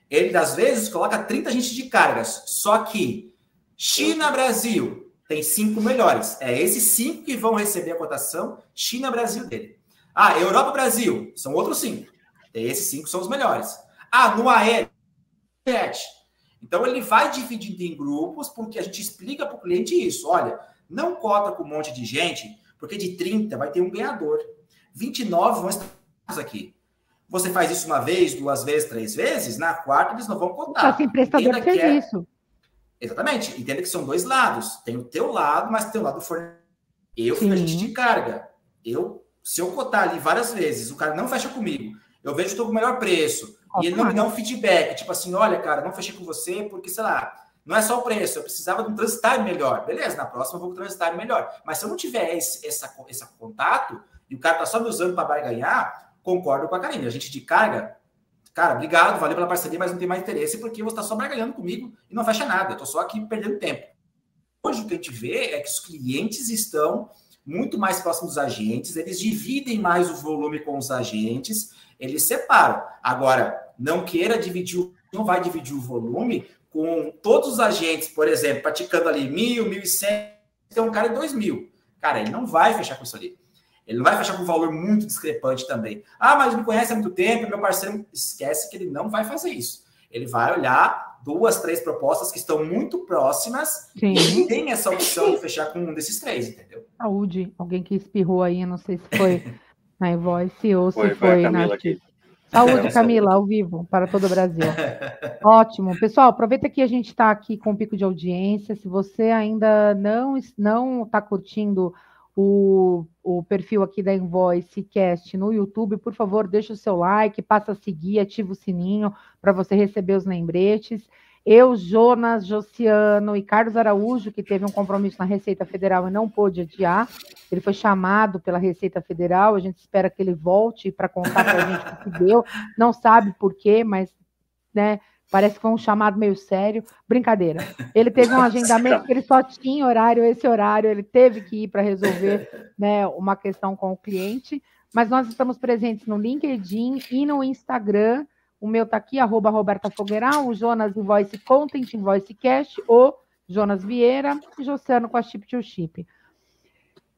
Ele, às vezes, coloca 30 agentes de cargas. Só que China, Brasil, tem cinco melhores. É esses cinco que vão receber a cotação China, Brasil dele. Ah, Europa, Brasil, são outros cinco. Esses cinco são os melhores. Ah, no aéreo, então ele vai dividindo em grupos, porque a gente explica para o cliente isso. Olha, não cota com um monte de gente, porque de 30 vai ter um ganhador. 29 vão estar aqui. Você faz isso uma vez, duas vezes, três vezes, na quarta eles não vão cotar. Só tem prestador de é serviço. É... Exatamente. Entenda que são dois lados. Tem o teu lado, mas tem o lado do fornecedor. Eu fui agente de carga. Eu, se eu cotar ali várias vezes, o cara não fecha comigo, eu vejo que estou com o melhor preço. e ele não me dá um feedback, tipo assim, olha, cara, não fechei com você porque, sei lá, não é só o preço, eu precisava de um transitário melhor. Beleza, na próxima eu vou com um transitário melhor. Mas se eu não tiver esse, essa, esse contato e o cara tá só me usando para ganhar, concordo com a Karine. A gente de carga, cara, obrigado, valeu pela parceria, mas não tem mais interesse porque você está só barganhando comigo e não fecha nada. Eu tô só aqui perdendo tempo. Hoje o que a gente vê é que os clientes estão muito mais próximos dos agentes, eles dividem mais o volume com os agentes, eles separam. Agora, não queira dividir, não vai dividir o volume com todos os agentes, por exemplo, praticando ali mil, mil e cem, tem um cara de dois mil. Cara, ele não vai fechar com isso ali. Ele não vai fechar com um valor muito discrepante também. Ah, mas me conhece há muito tempo, meu parceiro esquece que ele não vai fazer isso. Ele vai olhar duas, três propostas que estão muito próximas Sim. e tem essa opção de fechar com um desses três, entendeu? Saúde, alguém que espirrou aí, não sei se foi (laughs) na Invoice ou se foi, foi na. Aqui. Saúde, (laughs) Camila, ao vivo, para todo o Brasil. (laughs) Ótimo. Pessoal, aproveita que a gente está aqui com pico de audiência. Se você ainda não não está curtindo o, o perfil aqui da Invoice Cast no YouTube, por favor, deixa o seu like, passa a seguir, ativa o sininho para você receber os lembretes. Eu, Jonas, Josiano e Carlos Araújo, que teve um compromisso na Receita Federal e não pôde adiar, ele foi chamado pela Receita Federal, a gente espera que ele volte para contar para a gente o que deu, não sabe por quê, mas né, parece que foi um chamado meio sério. Brincadeira. Ele teve um agendamento que ele só tinha horário, esse horário, ele teve que ir para resolver né, uma questão com o cliente, mas nós estamos presentes no LinkedIn e no Instagram, o meu tá aqui, arroba Roberta Fogueiral, o Jonas Invoice Content, Invoice Cash, o Jonas Vieira e Josiano com a Chip to Chip.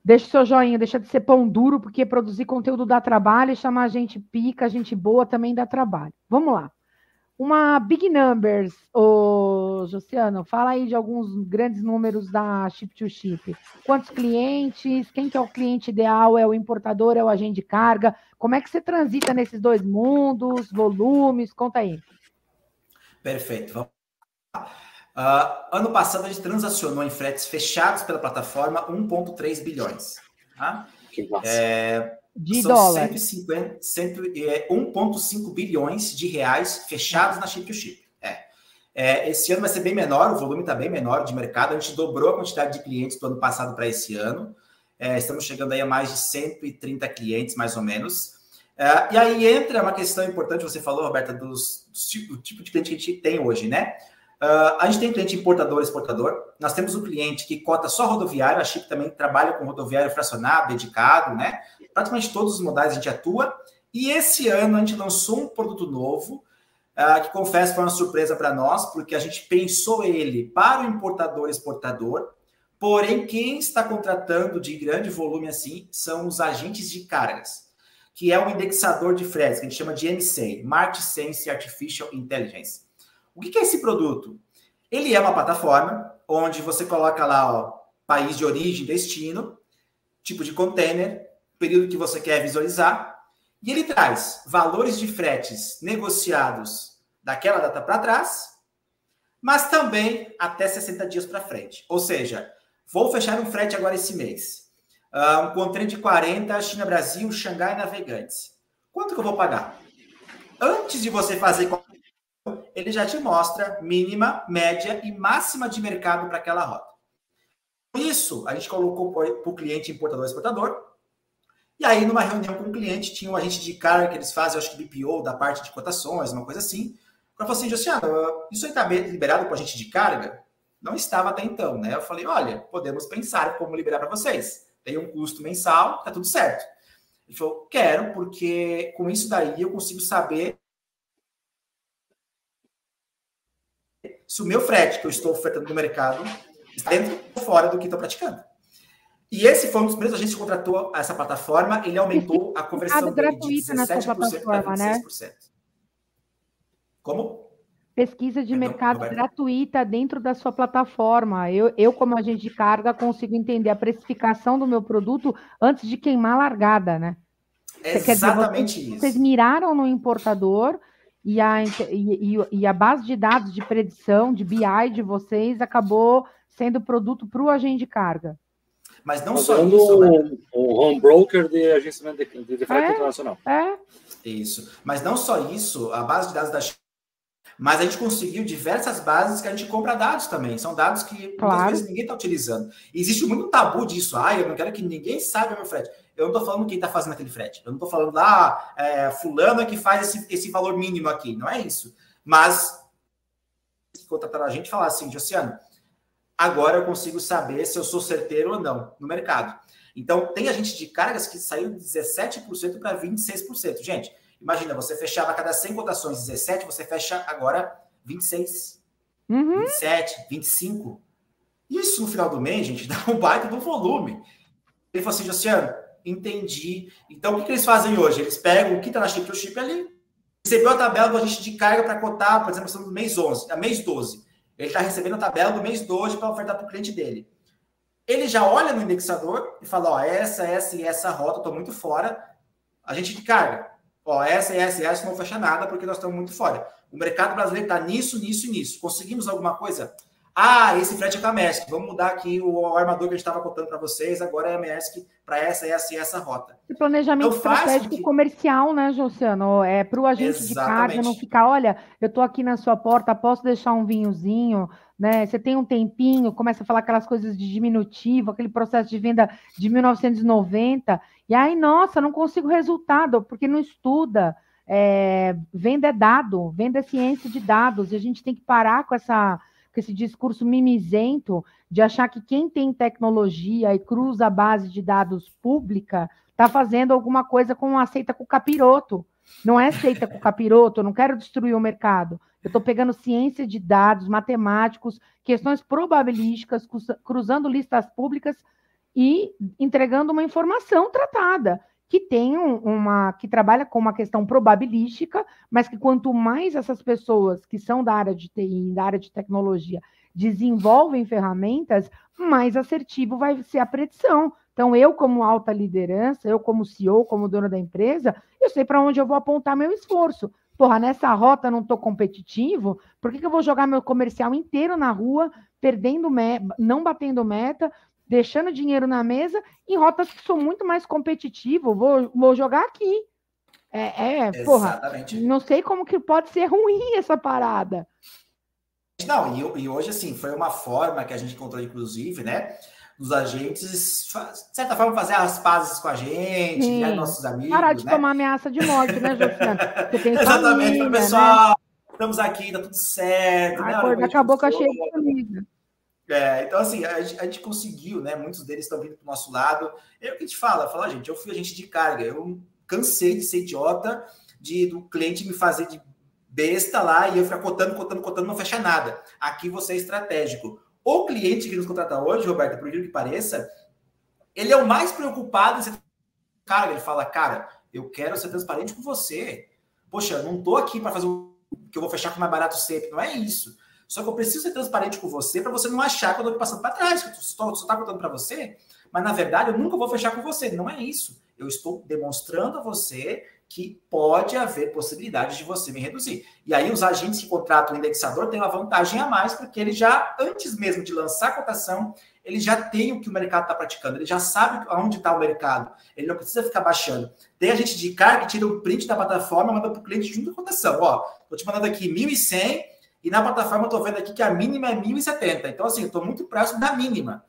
Deixa o seu joinha, deixa de ser pão duro, porque produzir conteúdo dá trabalho e chamar gente pica, gente boa também dá trabalho. Vamos lá. Uma big numbers, ô Josiano, fala aí de alguns grandes números da Chip to Chip. Quantos clientes? Quem que é o cliente ideal? É o importador? É o agente de carga? Como é que você transita nesses dois mundos? Volumes? Conta aí. Perfeito. Vamos Uh, ano passado a gente transacionou em fretes fechados pela plataforma 1,3 bilhões. Tá? Que é, de São dólar. 150, 1,5 é, bilhões de reais fechados na chip to chip. É. esse ano vai ser bem menor, o volume está bem menor de mercado. A gente dobrou a quantidade de clientes do ano passado para esse ano. É, estamos chegando aí a mais de 130 clientes, mais ou menos. É, e aí entra uma questão importante, você falou, Roberta, dos, do tipo de cliente que a gente tem hoje, né? Uh, a gente tem cliente importador exportador. Nós temos um cliente que cota só rodoviário, a Chip também trabalha com rodoviário fracionado, dedicado, né? Praticamente todos os modais a gente atua. E esse ano a gente lançou um produto novo, uh, que confesso foi uma surpresa para nós, porque a gente pensou ele para o importador exportador, porém quem está contratando de grande volume assim são os agentes de cargas, que é um indexador de fretes, que a gente chama de MSA, Market Sense Artificial Intelligence. O que é esse produto? Ele é uma plataforma onde você coloca lá ó, país de origem, destino, tipo de container, período que você quer visualizar, e ele traz valores de fretes negociados daquela data para trás, mas também até 60 dias para frente. Ou seja, vou fechar um frete agora esse mês. Uh, um container de 40, China-Brasil, Xangai Navegantes. Quanto que eu vou pagar? Antes de você fazer ele já te mostra mínima, média e máxima de mercado para aquela rota. Isso a gente colocou para o cliente importador exportador. E aí, numa reunião com o cliente, tinha um agente de carga que eles fazem, acho que BPO, da parte de cotações, uma coisa assim. Para falar assim, Josiano, isso aí está liberado para a gente de carga? Não estava até então, né? Eu falei, olha, podemos pensar como liberar para vocês. Tem um custo mensal, tá tudo certo. Ele falou, quero, porque com isso daí eu consigo saber se o meu frete que eu estou ofertando no mercado está dentro ou fora do que estou praticando. E esse foi um dos primeiros agentes que contratou essa plataforma, ele aumentou a conversão dele de 17% para 26%. Né? Como? Pesquisa de mercado gratuita dentro da sua plataforma. Eu, eu, como agente de carga, consigo entender a precificação do meu produto antes de queimar a largada, né? exatamente dizer, vocês, isso. Vocês miraram no importador e a, e, e a base de dados de predição, de BI de vocês, acabou sendo produto para o agente de carga. Mas não só isso. Né? Um, um home broker de agenciamento de, de, de frete é, internacional. É. Isso. Mas não só isso, a base de dados da mas a gente conseguiu diversas bases que a gente compra dados também. São dados que claro. muitas vezes ninguém está utilizando. E existe muito tabu disso. Ah, eu não quero que ninguém saiba meu frete. Eu não estou falando quem está fazendo aquele frete. Eu não estou falando, ah, é, fulano é que faz esse, esse valor mínimo aqui. Não é isso. Mas contratar a gente e falar assim, Josiano, agora eu consigo saber se eu sou certeiro ou não no mercado. Então, tem a gente de cargas que saiu de 17% para 26%. Gente, Imagina, você fechava a cada 100 cotações 17, você fecha agora 26, uhum. 27, 25. Isso no final do mês, gente, (laughs) dá um baita do volume. Ele falou assim, Luciano, entendi. Então, o que, que, eles fazem hoje? Eles pegam o que está na chip to chip ali, recebeu a tabela do agente de carga para cotar, por exemplo, no mês 11, a mês 12. Ele está recebendo a tabela do mês 12 para ofertar para o cliente dele. Ele já olha no indexador e fala: Ó, essa, essa e essa rota, estou muito fora. A gente carga. Ó, essa essa e essa não fecha nada porque nós estamos muito fora. O mercado brasileiro está nisso, nisso e nisso. Conseguimos alguma coisa? Ah, esse frete é com a Maersk. Vamos mudar aqui o armador que a gente estava contando para vocês, agora é a Maersk para essa, essa e essa rota. E planejamento então, estratégico que... comercial, né, Josiano? É para o agente Exatamente. de carga não ficar, olha, eu estou aqui na sua porta, posso deixar um vinhozinho, né? Você tem um tempinho, começa a falar aquelas coisas de diminutivo, aquele processo de venda de 1990, e aí, nossa, não consigo resultado, porque não estuda. É, venda é dado, venda é ciência de dados, e a gente tem que parar com essa com esse discurso mimizento de achar que quem tem tecnologia e cruza a base de dados pública está fazendo alguma coisa com aceita com o capiroto. Não é aceita com o capiroto, eu não quero destruir o mercado. Eu estou pegando ciência de dados, matemáticos, questões probabilísticas, cruzando listas públicas e entregando uma informação tratada que tem uma que trabalha com uma questão probabilística, mas que quanto mais essas pessoas que são da área de TI, da área de tecnologia, desenvolvem ferramentas, mais assertivo vai ser a predição. Então, eu, como alta liderança, eu, como CEO, como dono da empresa, eu sei para onde eu vou apontar meu esforço. Porra, nessa rota não estou competitivo, por que, que eu vou jogar meu comercial inteiro na rua, perdendo, não batendo meta, deixando dinheiro na mesa em rotas que sou muito mais competitivo, vou, vou jogar aqui. É, é porra, não sei como que pode ser (laughs) ruim essa parada. Não, e, e, hoje, assim, foi uma forma que a gente encontrou, inclusive, né? Dos agentes, de certa forma, fazer as pazes com a gente, Sim. né, nossos amigos. Parar de né? tomar ameaça de morte, né, Josiane? (laughs) Exatamente, família, pessoal. Né? Estamos aqui, tá tudo certo. Ai, né? acabou com a cheia de família. É, então, assim, a, a, gente conseguiu, né? Muitos deles estão vindo para o nosso lado. É o que a gente fala, fala, gente, eu fui agente de carga, eu cansei de ser idiota, de do cliente me fazer de besta lá e eu ficar cotando, cotando, cotando, não fecha nada. Aqui você é estratégico. O cliente que nos contrata hoje, Roberto, por incrível que pareça, ele é o mais preocupado em ser cara. Ele fala, cara, eu quero ser transparente com você. Poxa, não tô aqui para fazer o que eu vou fechar com mais barato sempre. Não é isso. Só que eu preciso ser transparente com você para você não achar que eu estou passando para trás, que eu só está contando para você, mas na verdade eu nunca vou fechar com você. Não é isso. Eu estou demonstrando a você que pode haver possibilidade de você me reduzir. E aí os agentes que contratam o indexador têm uma vantagem a mais, porque ele já, antes mesmo de lançar a cotação, ele já tem o que o mercado está praticando, ele já sabe aonde está o mercado, ele não precisa ficar baixando. Tem a gente de carga que tira o print da plataforma manda para o cliente junto com a cotação. Ó, estou te mandando aqui 1.100, e na plataforma eu estou vendo aqui que a mínima é 1.070. Então, assim, eu estou muito próximo da mínima.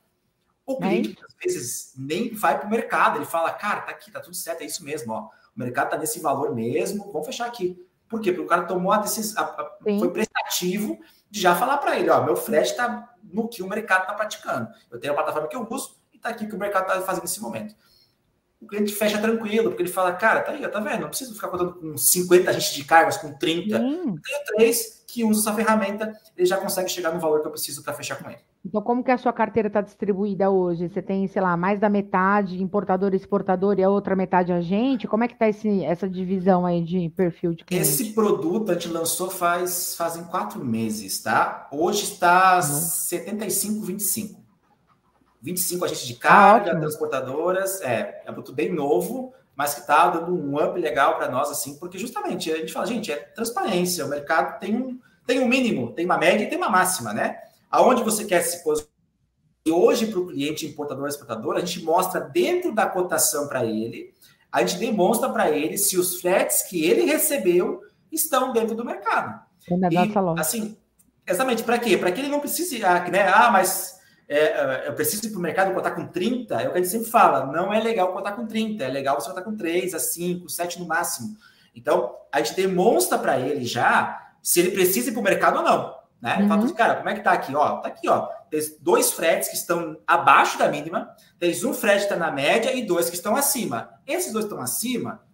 O cliente, é às vezes, nem vai para o mercado. Ele fala, cara, tá aqui, tá tudo certo, é isso mesmo. Ó. O mercado está nesse valor mesmo, vamos fechar aqui. Por quê? Porque o cara tomou a decisão, foi prestativo de já falar para ele, ó, meu frete está no que o mercado está praticando. Eu tenho a plataforma que eu uso e está aqui o que o mercado está fazendo nesse momento o cliente fecha tranquilo, porque ele fala, cara, tá aí, tá vendo? Não preciso ficar contando com 50 agentes de cargas, com 30. Hum. Tenho três que usam essa ferramenta, ele já consegue chegar no valor que eu preciso para fechar com ele. Então, como que a sua carteira está distribuída hoje? Você tem, sei lá, mais da metade importador exportador e a outra metade agente? Como é que está essa divisão aí de perfil de cliente? Esse produto a gente lançou faz fazem quatro meses, tá? Hoje está uhum. 75, 25. 25 agentes de carga, ah, transportadoras, é, é um produto bem novo, mas que está dando um up legal para nós, assim, porque justamente a gente fala, gente, é transparência, o mercado tem um, tem um mínimo, tem uma média e tem uma máxima, né? Aonde você quer se posicionar. E hoje, para o cliente importador exportador, a gente mostra dentro da cotação para ele, a gente demonstra para ele se os fretes que ele recebeu estão dentro do mercado. E, assim, exatamente, para quê? Para que ele não precise, ah, né? Ah, mas é, é, eu preciso ir para o mercado contar com 30, é o que a gente sempre fala, não é legal contar com 30, é legal você contar com 3, a 5, 7 no máximo. Então, a gente demonstra para ele já se ele precisa ir para o mercado ou não. Né? Uhum. Fala, cara, como é que tá aqui? Ó, tá aqui, ó. Tem dois fretes que estão abaixo da mínima, tem um frete que está na média e dois que estão acima. Esses dois estão acima,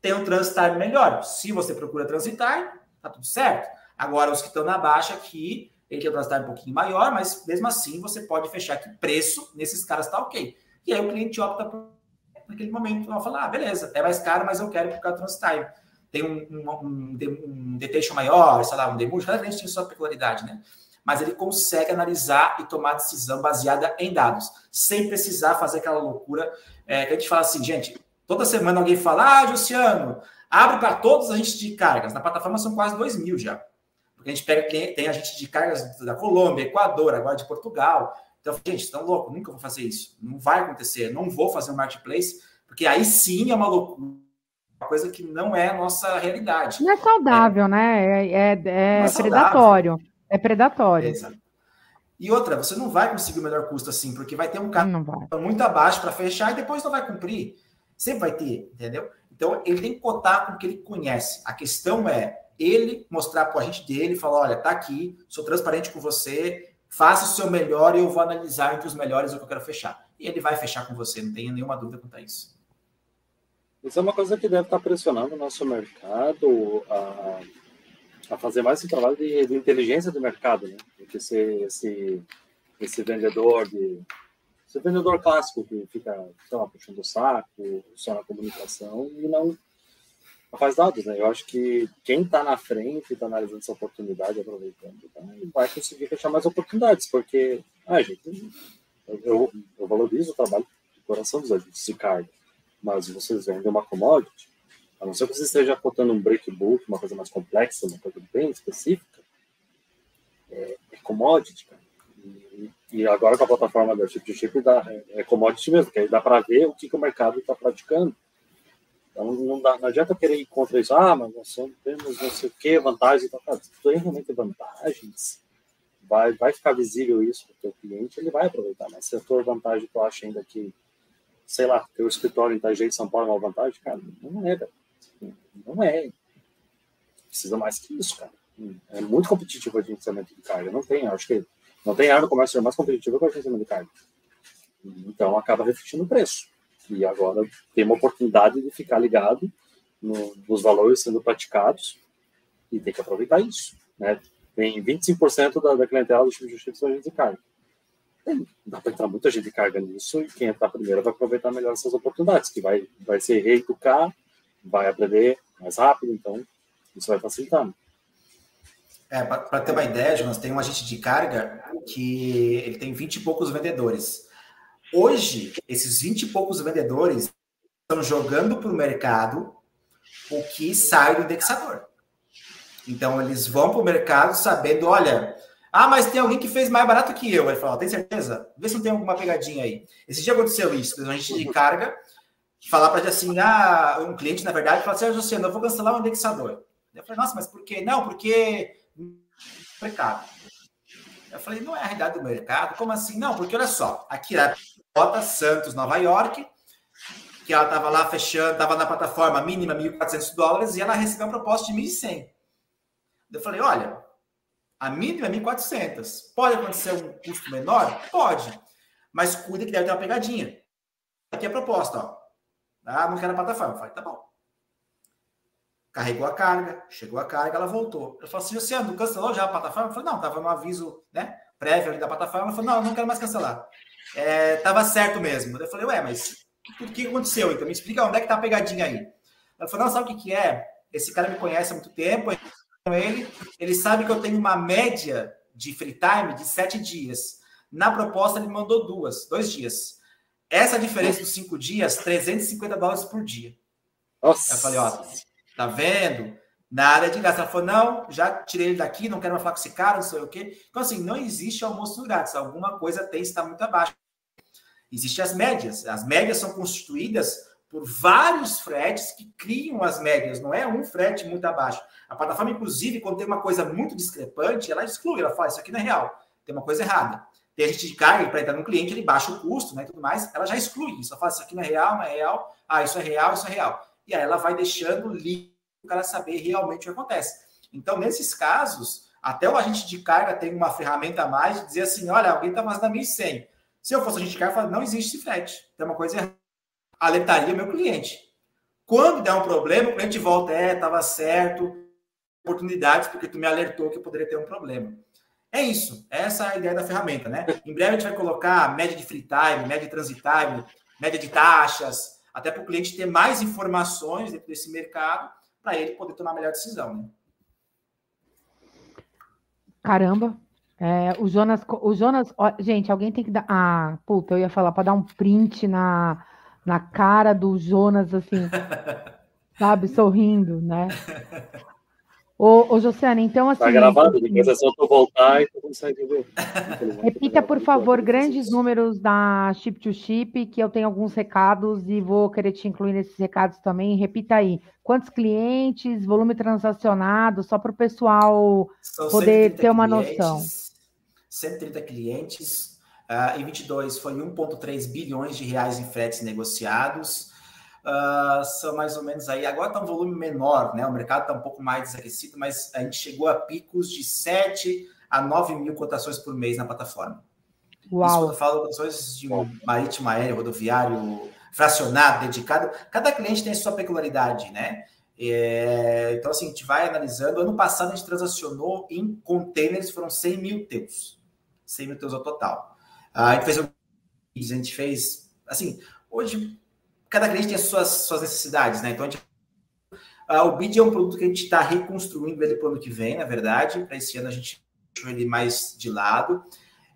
tem um transitar melhor. Se você procura transitar, tá tudo certo. Agora, os que estão na baixa aqui, ele tem transitar um pouquinho maior, mas mesmo assim você pode fechar que preço nesses caras está ok. E aí o cliente opta por naquele momento, vai falar, ah, beleza, é mais caro, mas eu quero por causa do time. tem um, um, um, um maior, sei lá, um demurge, cada cliente tem sua peculiaridade, né? Mas ele consegue analisar e tomar decisão baseada em dados, sem precisar fazer aquela loucura é, que a gente fala assim, gente, toda semana alguém fala, ah, Luciano, abre para todos os agentes de cargas. Na plataforma são quase 2 mil já. Porque a gente pega, tem, tem agente de cargas da Colômbia, Equador, agora de Portugal. Então, gente, estão louco, nunca vou fazer isso. Não vai acontecer, não vou fazer um marketplace, porque aí sim é uma loucura uma coisa que não é a nossa realidade. Não é saudável, é, né? É, é, é, é predatório. É predatório. Exato. E outra, você não vai conseguir o melhor custo assim, porque vai ter um cara muito abaixo para fechar e depois não vai cumprir. Sempre vai ter, entendeu? Então, ele tem que cotar com o que ele conhece. A questão é ele mostrar para o agente dele, falar, olha, tá aqui, sou transparente com você, faça o seu melhor e eu vou analisar entre os melhores o que eu quero fechar. E ele vai fechar com você, não tenha nenhuma dúvida quanto a isso. Isso é uma coisa que deve estar pressionando o nosso mercado a, a fazer mais esse trabalho de, de inteligência do mercado, né? Que ser esse, esse vendedor de esse vendedor clássico que fica, sei lá, puxando o saco, só na comunicação e não faz dados, né? Eu acho que quem está na frente, está analisando essa oportunidade, aproveitando, tá? vai conseguir fechar mais oportunidades, porque, ah, gente, eu, eu valorizo o trabalho de coração dos agentes de carga mas vocês vendem uma commodity, a não ser que você esteja cotando um break book, uma coisa mais complexa, uma coisa bem específica, é, é commodity, cara. E, agora com a plataforma da Chip to Chip é commodity mesmo, que aí dá para ver o que, que o mercado está praticando. Então não, dá, não adianta querer ir contra isso, ah, mas nós temos não sei o que, vantagens. Então, cara, tu tem realmente vantagens, vai, vai ficar visível isso para o teu cliente, ele vai aproveitar. Mas se a tua vantagem tu acha ainda que sei lá, ter o escritório em Itajaí, São Paulo é uma vantagem, cara, não é, cara. Não é. Precisa mais que isso, cara. É muito competitivo o agenciamento de carga. Não tem, acho que não tem área no comércio mais competitiva que o agenciamento de carga. Então acaba refletindo o preço. E agora tem uma oportunidade de ficar ligado no, nos valores sendo praticados e tem que aproveitar isso. Né? Tem 25% da, da clientela do tipo de justiça são agentes de carga dá para entrar muita gente de carga nisso e quem entrar primeiro vai aproveitar melhor essas oportunidades, que vai, vai se reeducar, vai aprender mais rápido, então isso vai facilitando. É, para ter uma ideia, Jonas, tem um agente de carga que ele tem 20 e poucos vendedores. Hoje, esses 20 e poucos vendedores estão jogando para o mercado o que sai do indexador. Então, eles vão para o mercado sabendo, olha, ah, mas tem alguém que fez mais barato que eu. Ele falou, tem certeza? Vê se não tem alguma pegadinha aí. Esse dia aconteceu isso, a gente de carga, falar para assim, ah, um cliente, na verdade, falou assim, ah, Luciano, eu vou cancelar o indexador. Eu falei, nossa, mas por quê? Não, porque mercado. Eu falei, não é a realidade do mercado? Como assim? Não, porque olha só, aqui Santos, Nova York, que ela estava lá fechando, estava na plataforma mínima 1.400 dólares e ela recebeu uma proposta de 1.100. Eu falei, olha, a mínima é 1.400. Pode acontecer um custo menor? Pode. Mas cuida que deve ter uma pegadinha. Aqui é a proposta, ó. Ah, não quero a plataforma. Eu falei, tá bom. Carregou a carga, chegou a carga, ela voltou. Eu falei assim, Luciano, cancelou já a plataforma? Eu falei, não, tava no aviso, né, prévio ali da plataforma. Ela falou, não, não quero mais cancelar. É, tava certo mesmo. Eu falei, ué, mas o que aconteceu? Então me explica onde é que tá a pegadinha aí. Ela falou, não, sabe o que que é? Esse cara me conhece há muito tempo, ele, ele sabe que eu tenho uma média de free time de sete dias. Na proposta, ele mandou duas, dois dias. Essa diferença dos cinco dias, 350 dólares por dia. Nossa. Eu falei, ó, tá vendo? Na área de gasto. Ela falou, não, já tirei ele daqui, não quero mais falar com esse cara, não sei o quê. Então, assim, não existe almoço grátis. Alguma coisa tem, está muito abaixo. Existem as médias. As médias são constituídas por vários fretes que criam as médias, não é um frete muito abaixo. A plataforma, inclusive, quando tem uma coisa muito discrepante, ela exclui, ela fala, isso aqui não é real, tem uma coisa errada. Tem a gente carga para entrar no cliente, ele baixa o custo, né, tudo mais, ela já exclui isso, ela fala, isso aqui não é real, não é real, ah, isso é real, isso é real. E aí ela vai deixando livre o cara saber realmente o que acontece. Então, nesses casos, até o agente de carga tem uma ferramenta a mais de dizer assim, olha, alguém está fazendo 1.100. Se eu fosse agente de carga, eu falo, não existe frete, tem uma coisa errada alertaria meu cliente. Quando der um problema, o cliente volta, é, estava certo, oportunidades, porque tu me alertou que poderia ter um problema. É isso, essa é a ideia da ferramenta, né? Em breve a gente vai colocar média de free time, média de transit time, média de taxas, até para o cliente ter mais informações dentro desse mercado, para ele poder tomar a melhor decisão. Né? Caramba. É, o Jonas, o Jonas, ó, gente, alguém tem que dar. Ah, puta, eu ia falar para dar um print na, na cara do Jonas, assim, (laughs) sabe, sorrindo, né? Ô, ô Josiane, então assim. Tá gravado, depois é só tu voltar e tu consegue ver. (laughs) Repita, por favor, grandes números da Chip to Chip, que eu tenho alguns recados e vou querer te incluir nesses recados também. Repita aí. Quantos clientes, volume transacionado, só para o pessoal São poder ter uma clientes, noção. 130 clientes, uh, em 22 foi 1,3 bilhões de reais em fretes negociados uh, são mais ou menos aí. Agora está um volume menor, né? O mercado está um pouco mais desaquecido, mas a gente chegou a picos de 7 a 9 mil cotações por mês na plataforma. Uau. Isso quando eu falo cotações de um marítimo, aéreo, rodoviário, fracionado, dedicado, cada cliente tem a sua peculiaridade, né? É, então, assim, a gente vai analisando. Ano passado a gente transacionou em containers, foram 100 mil teus. 100 mil teus ao total. Ah, a gente fez, a gente fez, assim, hoje cada cliente tem as suas, suas necessidades, né? Então, gente, uh, o BID é um produto que a gente está reconstruindo ele para o ano que vem, na verdade. Para esse ano a gente deixou ele mais de lado.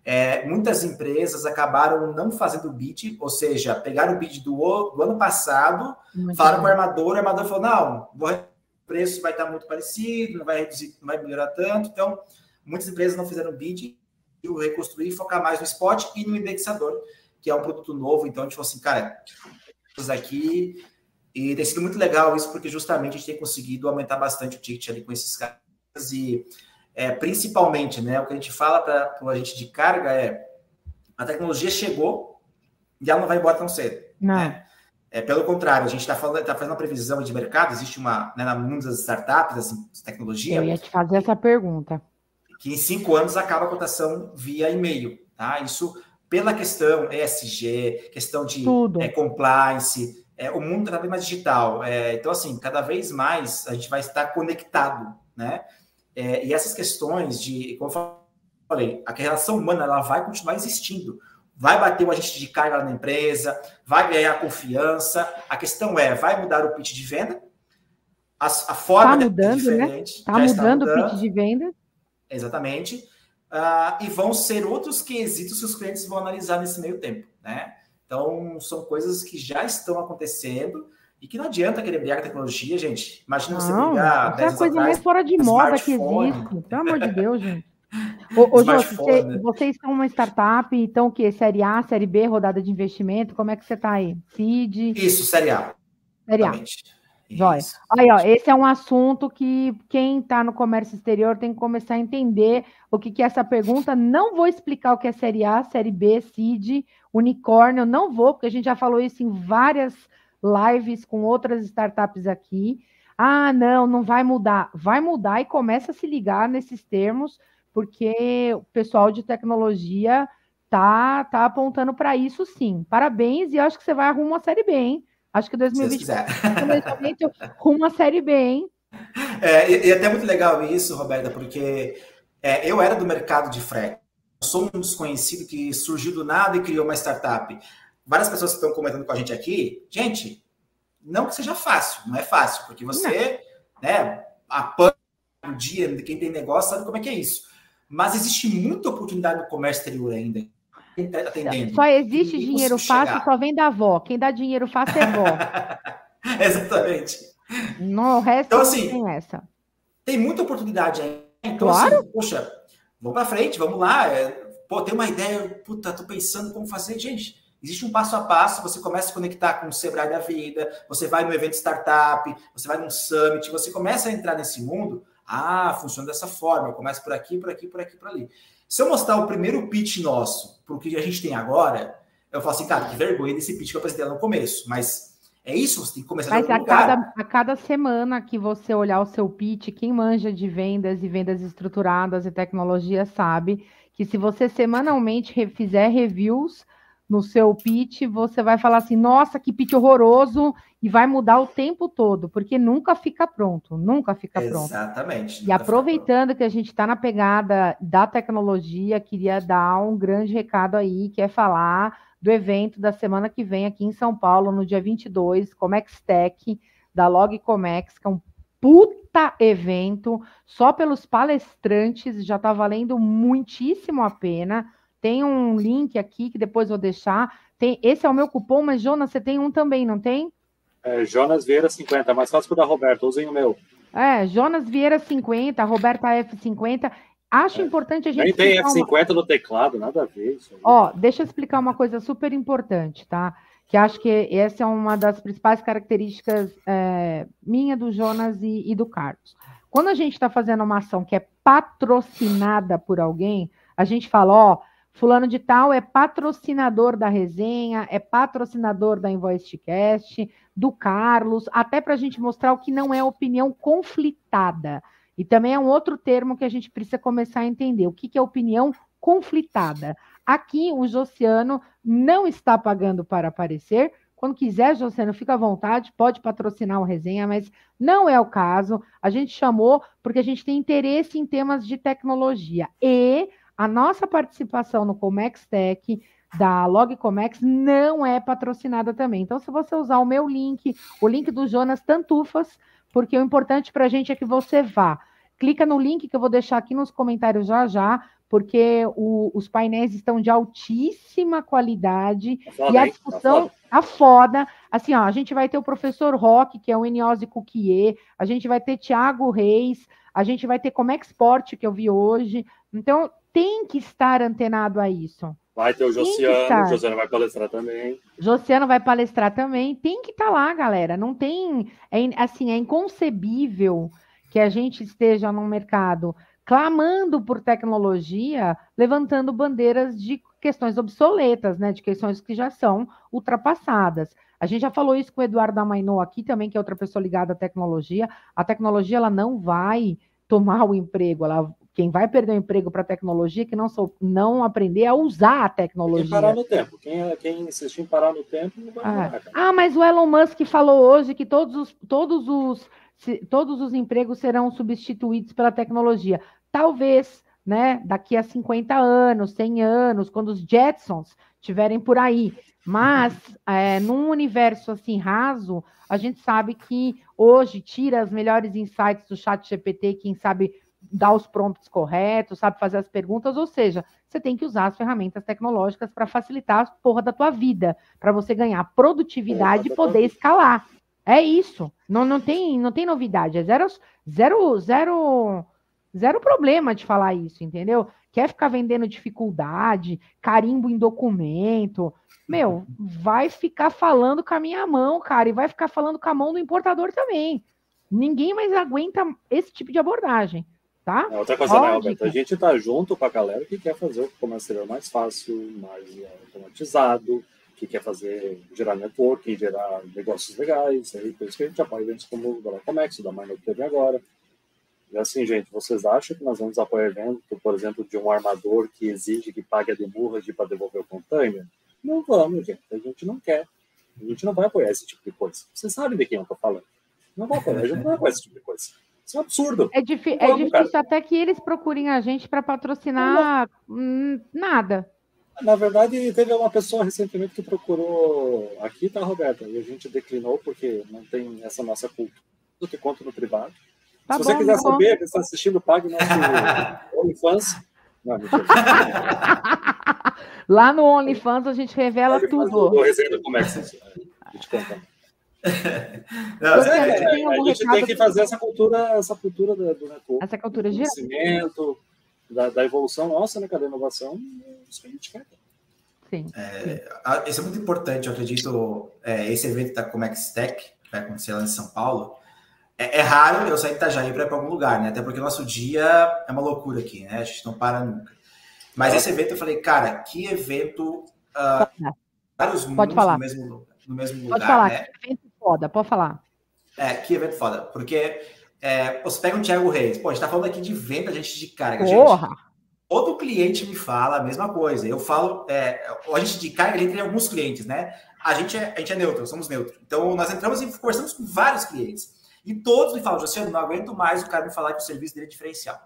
É, muitas empresas acabaram não fazendo o bid, ou seja, pegaram o bid do, do ano passado, muito falaram com o armador, o armador falou: não, o preço vai estar muito parecido, não vai reduzir, não vai melhorar tanto. Então, muitas empresas não fizeram bid, e reconstruir e focar mais no spot e no indexador, que é um produto novo. Então, a gente falou assim, cara, aqui. E tem sido muito legal isso, porque justamente a gente tem conseguido aumentar bastante o ticket ali com esses caras. E é, principalmente, né, o que a gente fala para o agente de carga é a tecnologia chegou e ela não vai embora tão cedo. Não. Né? É, pelo contrário, a gente está tá fazendo uma previsão de mercado, existe uma, né, na mundo das startups, das tecnologias. Eu ia te fazer essa pergunta. Que em cinco anos acaba a cotação via e-mail. Tá? Isso pela questão ESG, questão de é, compliance, é, o mundo está bem mais digital. É, então, assim, cada vez mais a gente vai estar conectado, né? É, e essas questões de, como eu falei, a relação humana ela vai continuar existindo. Vai bater o agente de carga lá na empresa, vai ganhar confiança. A questão é, vai mudar o pitch de venda? A, a forma tá mudando, é diferente. Está mudando, mudando o pitch de venda. Exatamente uh, e vão ser outros quesitos que os clientes vão analisar nesse meio tempo, né? Então, são coisas que já estão acontecendo e que não adianta querer brigar com a tecnologia, gente. Imagina você não, brigar. é a coisa mais fora de moda que existe. Pelo amor de Deus, gente. (laughs) Ô, ô Jô, você, né? vocês são uma startup, então o quê? Série A, Série B, rodada de investimento? Como é que você está aí? CID? Isso, Série A. Série A. Joia. Aí, ó, esse é um assunto que quem está no comércio exterior tem que começar a entender o que, que é essa pergunta. Não vou explicar o que é Série A, Série B, CID, unicórnio, não vou, porque a gente já falou isso em várias lives com outras startups aqui. Ah, não, não vai mudar. Vai mudar e começa a se ligar nesses termos, porque o pessoal de tecnologia tá, tá apontando para isso sim. Parabéns, e acho que você vai arrumar uma Série B, hein? Acho que 2024 rumo à Série B, hein? É, e, e é até muito legal isso, Roberta, porque é, eu era do mercado de frete. Sou um desconhecido que surgiu do nada e criou uma startup. Várias pessoas que estão comentando com a gente aqui, gente, não que seja fácil, não é fácil, porque você, não. né, apanha o dia de quem tem negócio, sabe como é que é isso. Mas existe muita oportunidade no comércio exterior ainda atendendo. Só existe dinheiro fácil, chegar. só vem da avó. Quem dá dinheiro fácil é vó. (laughs) Exatamente. No, o resto então, assim, tem essa. Tem muita oportunidade aí. Então, assim, claro. assim, poxa, vamos para frente, vamos lá. É, pô, tem uma ideia, puta, tô pensando como fazer. Gente, existe um passo a passo, você começa a se conectar com o Sebrae da vida, você vai no evento startup, você vai num summit, você começa a entrar nesse mundo, ah, funciona dessa forma, eu começo por aqui, por aqui, por aqui, por ali. Se eu mostrar o primeiro pitch nosso para o que a gente tem agora, eu falo assim, cara, que vergonha desse pitch que eu apresentei lá no começo. Mas é isso, você tem que começar Mas a cada, a cada semana que você olhar o seu pitch, quem manja de vendas e vendas estruturadas e tecnologia sabe que se você semanalmente fizer reviews no seu pitch, você vai falar assim: nossa, que pitch horroroso, e vai mudar o tempo todo, porque nunca fica pronto, nunca fica pronto. Exatamente. E aproveitando que a gente está na pegada da tecnologia, queria dar um grande recado aí, que é falar do evento da semana que vem aqui em São Paulo, no dia 22, Comex Tech, da Log Comex, que é um puta evento, só pelos palestrantes, já está valendo muitíssimo a pena. Tem um link aqui que depois vou deixar. Tem, esse é o meu cupom, mas Jonas, você tem um também, não tem? É, Jonas Vieira 50, mais fácil que o da Roberta, usem o meu. É, Jonas Vieira 50, Roberta F50. Acho é. importante a gente. Nem tem F50 uma... no teclado, nada a ver. Isso Ó, deixa eu explicar uma coisa super importante, tá? Que acho que essa é uma das principais características é, minha, do Jonas e, e do Carlos. Quando a gente está fazendo uma ação que é patrocinada por alguém, a gente fala, ó, fulano de tal é patrocinador da resenha, é patrocinador da Invoicecast, do Carlos, até para a gente mostrar o que não é opinião conflitada. E também é um outro termo que a gente precisa começar a entender. O que, que é opinião conflitada? Aqui, o Josiano não está pagando para aparecer. Quando quiser, Josiano, fica à vontade, pode patrocinar o resenha, mas não é o caso. A gente chamou porque a gente tem interesse em temas de tecnologia. E a nossa participação no Comex Tech da Logcomex não é patrocinada também. Então, se você usar o meu link, o link do Jonas Tantufas, porque o importante para a gente é que você vá. Clica no link que eu vou deixar aqui nos comentários já já, porque o, os painéis estão de altíssima qualidade tá foda, e a discussão tá foda. tá foda. Assim, ó, a gente vai ter o professor Roque, que é o Eniose Cuquier, a gente vai ter Tiago Reis, a gente vai ter Comexport, que eu vi hoje. Então, tem que estar antenado a isso. Vai ter o Josiano, o Josiano vai palestrar também. Josiano vai palestrar também. Tem que estar tá lá, galera. Não tem. É, assim, é inconcebível que a gente esteja no mercado clamando por tecnologia, levantando bandeiras de questões obsoletas, né? De questões que já são ultrapassadas. A gente já falou isso com o Eduardo Amainô aqui também, que é outra pessoa ligada à tecnologia. A tecnologia ela não vai tomar o emprego, ela quem vai perder o emprego para a tecnologia que não, sou, não aprender a usar a tecnologia. Quem parar no tempo. Quem, quem insistir em parar no tempo não vai ah. ah, mas o Elon Musk falou hoje que todos os, todos os, todos os empregos serão substituídos pela tecnologia. Talvez, né, daqui a 50 anos, 100 anos, quando os Jetsons estiverem por aí. Mas, é, num universo assim raso, a gente sabe que hoje tira as melhores insights do chat GPT, quem sabe dar os prompts corretos, sabe fazer as perguntas, ou seja, você tem que usar as ferramentas tecnológicas para facilitar a porra da tua vida, para você ganhar produtividade e poder escalar. É isso. Não, não tem não tem novidade, é zero zero zero zero problema de falar isso, entendeu? Quer ficar vendendo dificuldade, carimbo em documento, meu, vai ficar falando com a minha mão, cara, e vai ficar falando com a mão do importador também. Ninguém mais aguenta esse tipo de abordagem. Tá? É outra coisa, né, Alberto? A gente tá junto com a galera que quer fazer o comércio exterior mais fácil, mais é, automatizado, que quer fazer, gerar networking, gerar negócios legais. Aí, por isso que a gente apoia eventos como o da Comex, da Minor que teve agora. E assim, gente, vocês acham que nós vamos apoiar evento, por exemplo, de um armador que exige que pague a demurrage para devolver o container? Não vamos, gente. A gente não quer. A gente não vai apoiar esse tipo de coisa. Vocês sabem de quem eu tô falando. Não vai apoiar, a gente não vai apoiar esse tipo de coisa. Isso é um absurdo. É, difícil, é difícil cara. até que eles procurem a gente para patrocinar hum, nada. Na verdade, teve uma pessoa recentemente que procurou aqui, tá, Roberta? E a gente declinou porque não tem essa nossa cultura. Eu te conto no privado. Tá Se bom, você quiser tá saber, você está assistindo, pague nosso (laughs) OnlyFans. Não, (laughs) Lá no OnlyFans a gente revela tudo. Do resenha do Comex. A gente conta. Não, é, é, a gente tem que fazer essa cultura, essa cultura do, do network, essa cultura do conhecimento, da, da, evolução nossa, né, cada inovação, isso que a gente quer. Sim. É, isso é muito importante, eu acredito, é, esse evento da Comex Tech, que vai acontecer lá em São Paulo, é, é raro eu sair de Itajaí para ir para algum lugar, né? Até porque o nosso dia é uma loucura aqui, né? A gente não para nunca. Mas esse evento eu falei, cara, que evento. Uh, vários Pode falar. no mesmo, no mesmo lugar. Pode falar, né? que evento foda, pode falar. É, que evento foda. Porque é, você pega um Thiago Reis, pô, a gente tá falando aqui de venda, gente de carga. Porra! Gente, todo cliente me fala a mesma coisa. Eu falo, é, a gente de carga, ele tem alguns clientes, né? A gente é, a gente é neutro, somos neutro. Então, nós entramos e conversamos com vários clientes. E todos me falam, José, não aguento mais o cara me falar que o serviço dele é diferencial.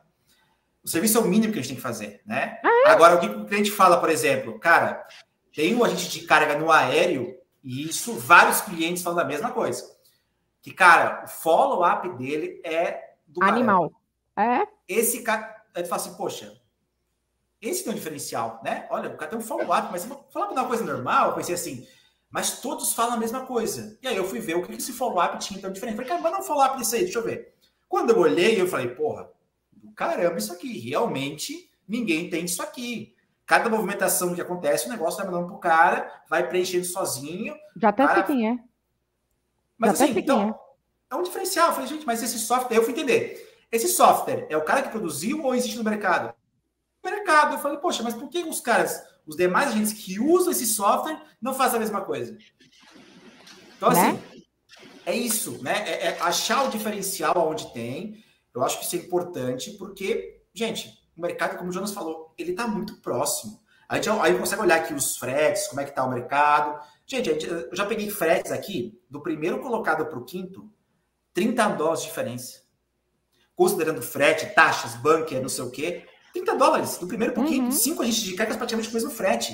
O serviço é o mínimo que a gente tem que fazer, né? Ah, é? Agora, o que o cliente fala, por exemplo, cara, tem o agente de carga no aéreo, e isso vários clientes falam da mesma coisa que, cara, o follow-up dele é do Animal. Caramba. É? Esse cara, ele fala assim, poxa, esse tem um diferencial, né? Olha, o cara tem um follow-up, mas falar uma coisa normal, eu pensei assim, mas todos falam a mesma coisa. E aí eu fui ver o que esse follow-up tinha tão diferente. Falei, cara, manda um follow-up disso aí, deixa eu ver. Quando eu olhei, eu falei, porra, caramba, isso aqui, realmente ninguém tem isso aqui. Cada movimentação que acontece, o negócio vai mandando pro cara, vai preenchendo sozinho. Já até sei quem é. Mas Já assim, então, é. é um diferencial. Eu falei, gente, mas esse software, eu fui entender. Esse software é o cara que produziu ou existe no mercado? mercado. Eu falei, poxa, mas por que os caras, os demais agentes que usam esse software, não fazem a mesma coisa? Então, né? assim, é isso, né? É, é achar o diferencial onde tem. Eu acho que isso é importante, porque, gente, o mercado, como o Jonas falou, ele está muito próximo. A gente aí consegue olhar aqui os fretes, como é que está o mercado. Gente, gente, eu já peguei fretes aqui, do primeiro colocado para o quinto, 30 dólares de diferença. Considerando frete, taxas, bunker, não sei o quê, 30 dólares do primeiro para o quinto. Uhum. Cinco agentes de cargas praticamente com o mesmo frete.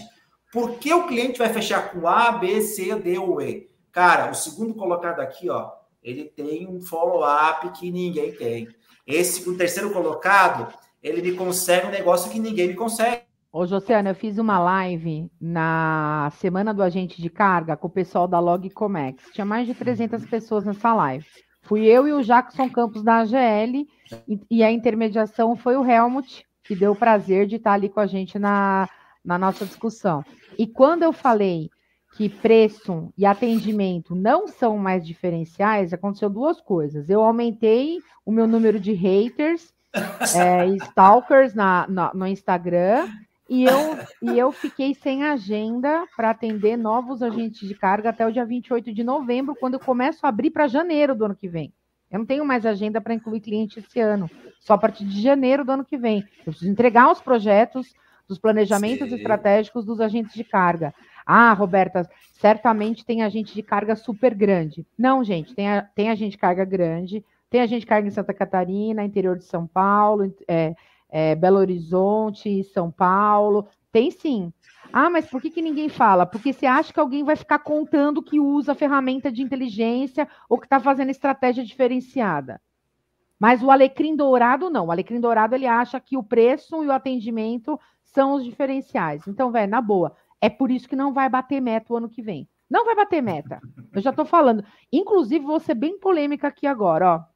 Por que o cliente vai fechar com A, B, C, D ou E? Cara, o segundo colocado aqui, ó, ele tem um follow-up que ninguém tem. Esse, o terceiro colocado, ele me consegue um negócio que ninguém me consegue. Ô, Josiana, eu fiz uma live na semana do agente de carga com o pessoal da Logcomex. Tinha mais de 300 pessoas nessa live. Fui eu e o Jackson Campos da AGL e, e a intermediação foi o Helmut, que deu o prazer de estar ali com a gente na, na nossa discussão. E quando eu falei que preço e atendimento não são mais diferenciais, aconteceu duas coisas. Eu aumentei o meu número de haters é, stalkers na, na, no Instagram e eu, e eu fiquei sem agenda para atender novos agentes de carga até o dia 28 de novembro, quando eu começo a abrir para janeiro do ano que vem. Eu não tenho mais agenda para incluir cliente esse ano, só a partir de janeiro do ano que vem. Eu preciso entregar os projetos dos planejamentos Sim. estratégicos dos agentes de carga. Ah, Roberta, certamente tem agente de carga super grande. Não, gente, tem, a, tem agente de carga grande, tem agente de carga em Santa Catarina, interior de São Paulo, é, é, Belo Horizonte, São Paulo. Tem sim. Ah, mas por que, que ninguém fala? Porque você acha que alguém vai ficar contando que usa ferramenta de inteligência ou que está fazendo estratégia diferenciada. Mas o alecrim dourado não. O alecrim dourado ele acha que o preço e o atendimento são os diferenciais. Então, velho, na boa, é por isso que não vai bater meta o ano que vem. Não vai bater meta. Eu já estou falando. Inclusive, vou ser bem polêmica aqui agora, ó.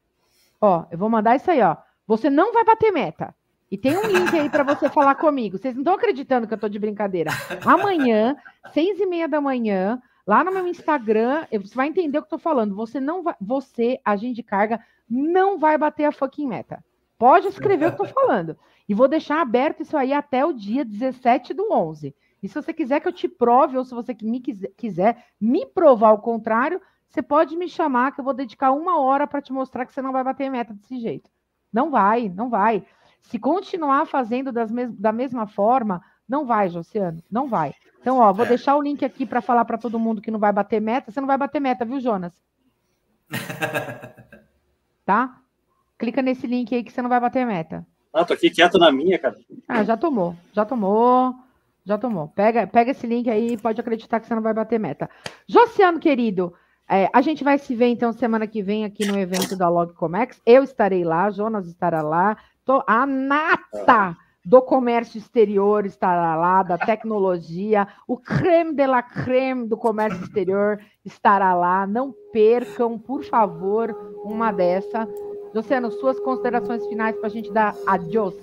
Ó, eu vou mandar isso aí, ó. Você não vai bater meta. E tem um link aí para você falar (laughs) comigo. Vocês não estão acreditando que eu estou de brincadeira. Amanhã, seis e meia da manhã, lá no meu Instagram, você vai entender o que eu estou falando. Você não vai, você, agente de carga, não vai bater a fucking meta. Pode escrever o que eu estou falando. E vou deixar aberto isso aí até o dia 17 do 11. E se você quiser que eu te prove, ou se você me quiser, quiser me provar o contrário, você pode me chamar, que eu vou dedicar uma hora para te mostrar que você não vai bater meta desse jeito. Não vai, não vai. Se continuar fazendo mes da mesma forma, não vai, Josiano, não vai. Então, ó, vou é. deixar o link aqui para falar para todo mundo que não vai bater meta. Você não vai bater meta, viu, Jonas? (laughs) tá? Clica nesse link aí que você não vai bater meta. Ah, tô aqui quieto na minha, cara. Ah, já tomou, já tomou, já tomou. Pega, pega esse link aí pode acreditar que você não vai bater meta. Josiano, querido, é, a gente vai se ver então semana que vem aqui no evento da Logcomex. Eu estarei lá, Jonas estará lá, a nata do comércio exterior estará lá, da tecnologia, o creme de la creme do comércio exterior estará lá. Não percam, por favor, uma dessa. Luciano, suas considerações finais para a gente dar adiós.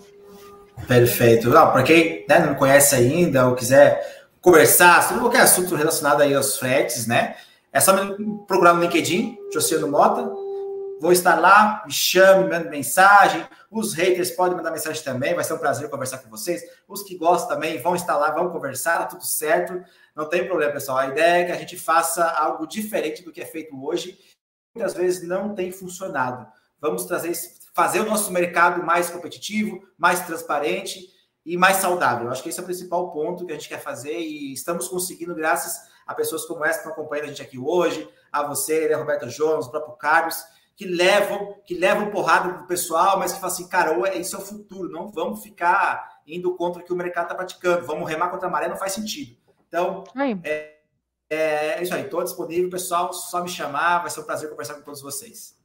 Perfeito. Para quem né, não conhece ainda ou quiser conversar sobre qualquer assunto relacionado aí aos fretes, né? É só procurar no LinkedIn, Josiano Mota, Vou estar lá, me chame, me mande mensagem. Os haters podem mandar mensagem também, vai ser um prazer conversar com vocês. Os que gostam também vão estar lá, vão conversar, tá tudo certo. Não tem problema, pessoal. A ideia é que a gente faça algo diferente do que é feito hoje. Muitas vezes não tem funcionado. Vamos trazer, fazer o nosso mercado mais competitivo, mais transparente e mais saudável. Eu acho que esse é o principal ponto que a gente quer fazer e estamos conseguindo graças a pessoas como essa que estão acompanhando a gente aqui hoje, a você, né, Roberto Jones, o próprio Carlos que levam, que levam porrada do pessoal, mas que falam assim, cara, isso é o futuro, não vamos ficar indo contra o que o mercado está praticando, vamos remar contra a maré, não faz sentido. Então, é, É, é isso aí, estou disponível, pessoal. Só me chamar, vai ser um prazer conversar com todos vocês.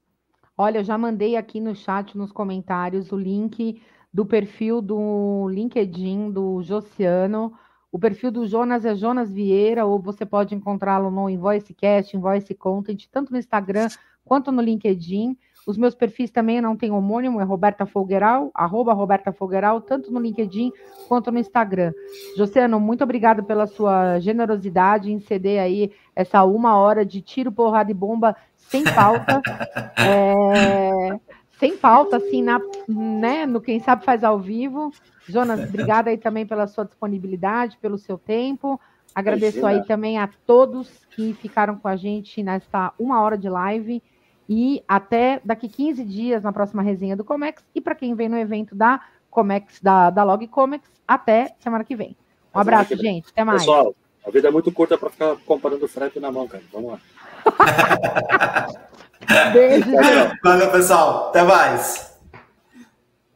Olha, eu já mandei aqui no chat, nos comentários, o link do perfil do LinkedIn do Josiano. O perfil do Jonas é Jonas Vieira, ou você pode encontrá-lo no InvoiceCast, Invoice Content, tanto no Instagram quanto no LinkedIn. Os meus perfis também não têm homônimo, é Roberta Folgueral, arroba Roberta Folgueral, tanto no LinkedIn quanto no Instagram. Josiano, muito obrigado pela sua generosidade em ceder aí essa uma hora de tiro, porrada e bomba sem pauta. (laughs) é, sem pauta, assim, na, né, no Quem Sabe Faz ao Vivo. Jonas, (laughs) obrigada aí também pela sua disponibilidade, pelo seu tempo. Agradeço Imagina. aí também a todos que ficaram com a gente nesta uma hora de live. E até daqui 15 dias na próxima resenha do Comex. E para quem vem no evento da Comex, da, da Log Comex, até semana que vem. Um abraço, gente. Até mais. Pessoal, a vida é muito curta para ficar comparando frete na mão, cara. Vamos lá. (laughs) Beijo. Valeu, pessoal. Até mais.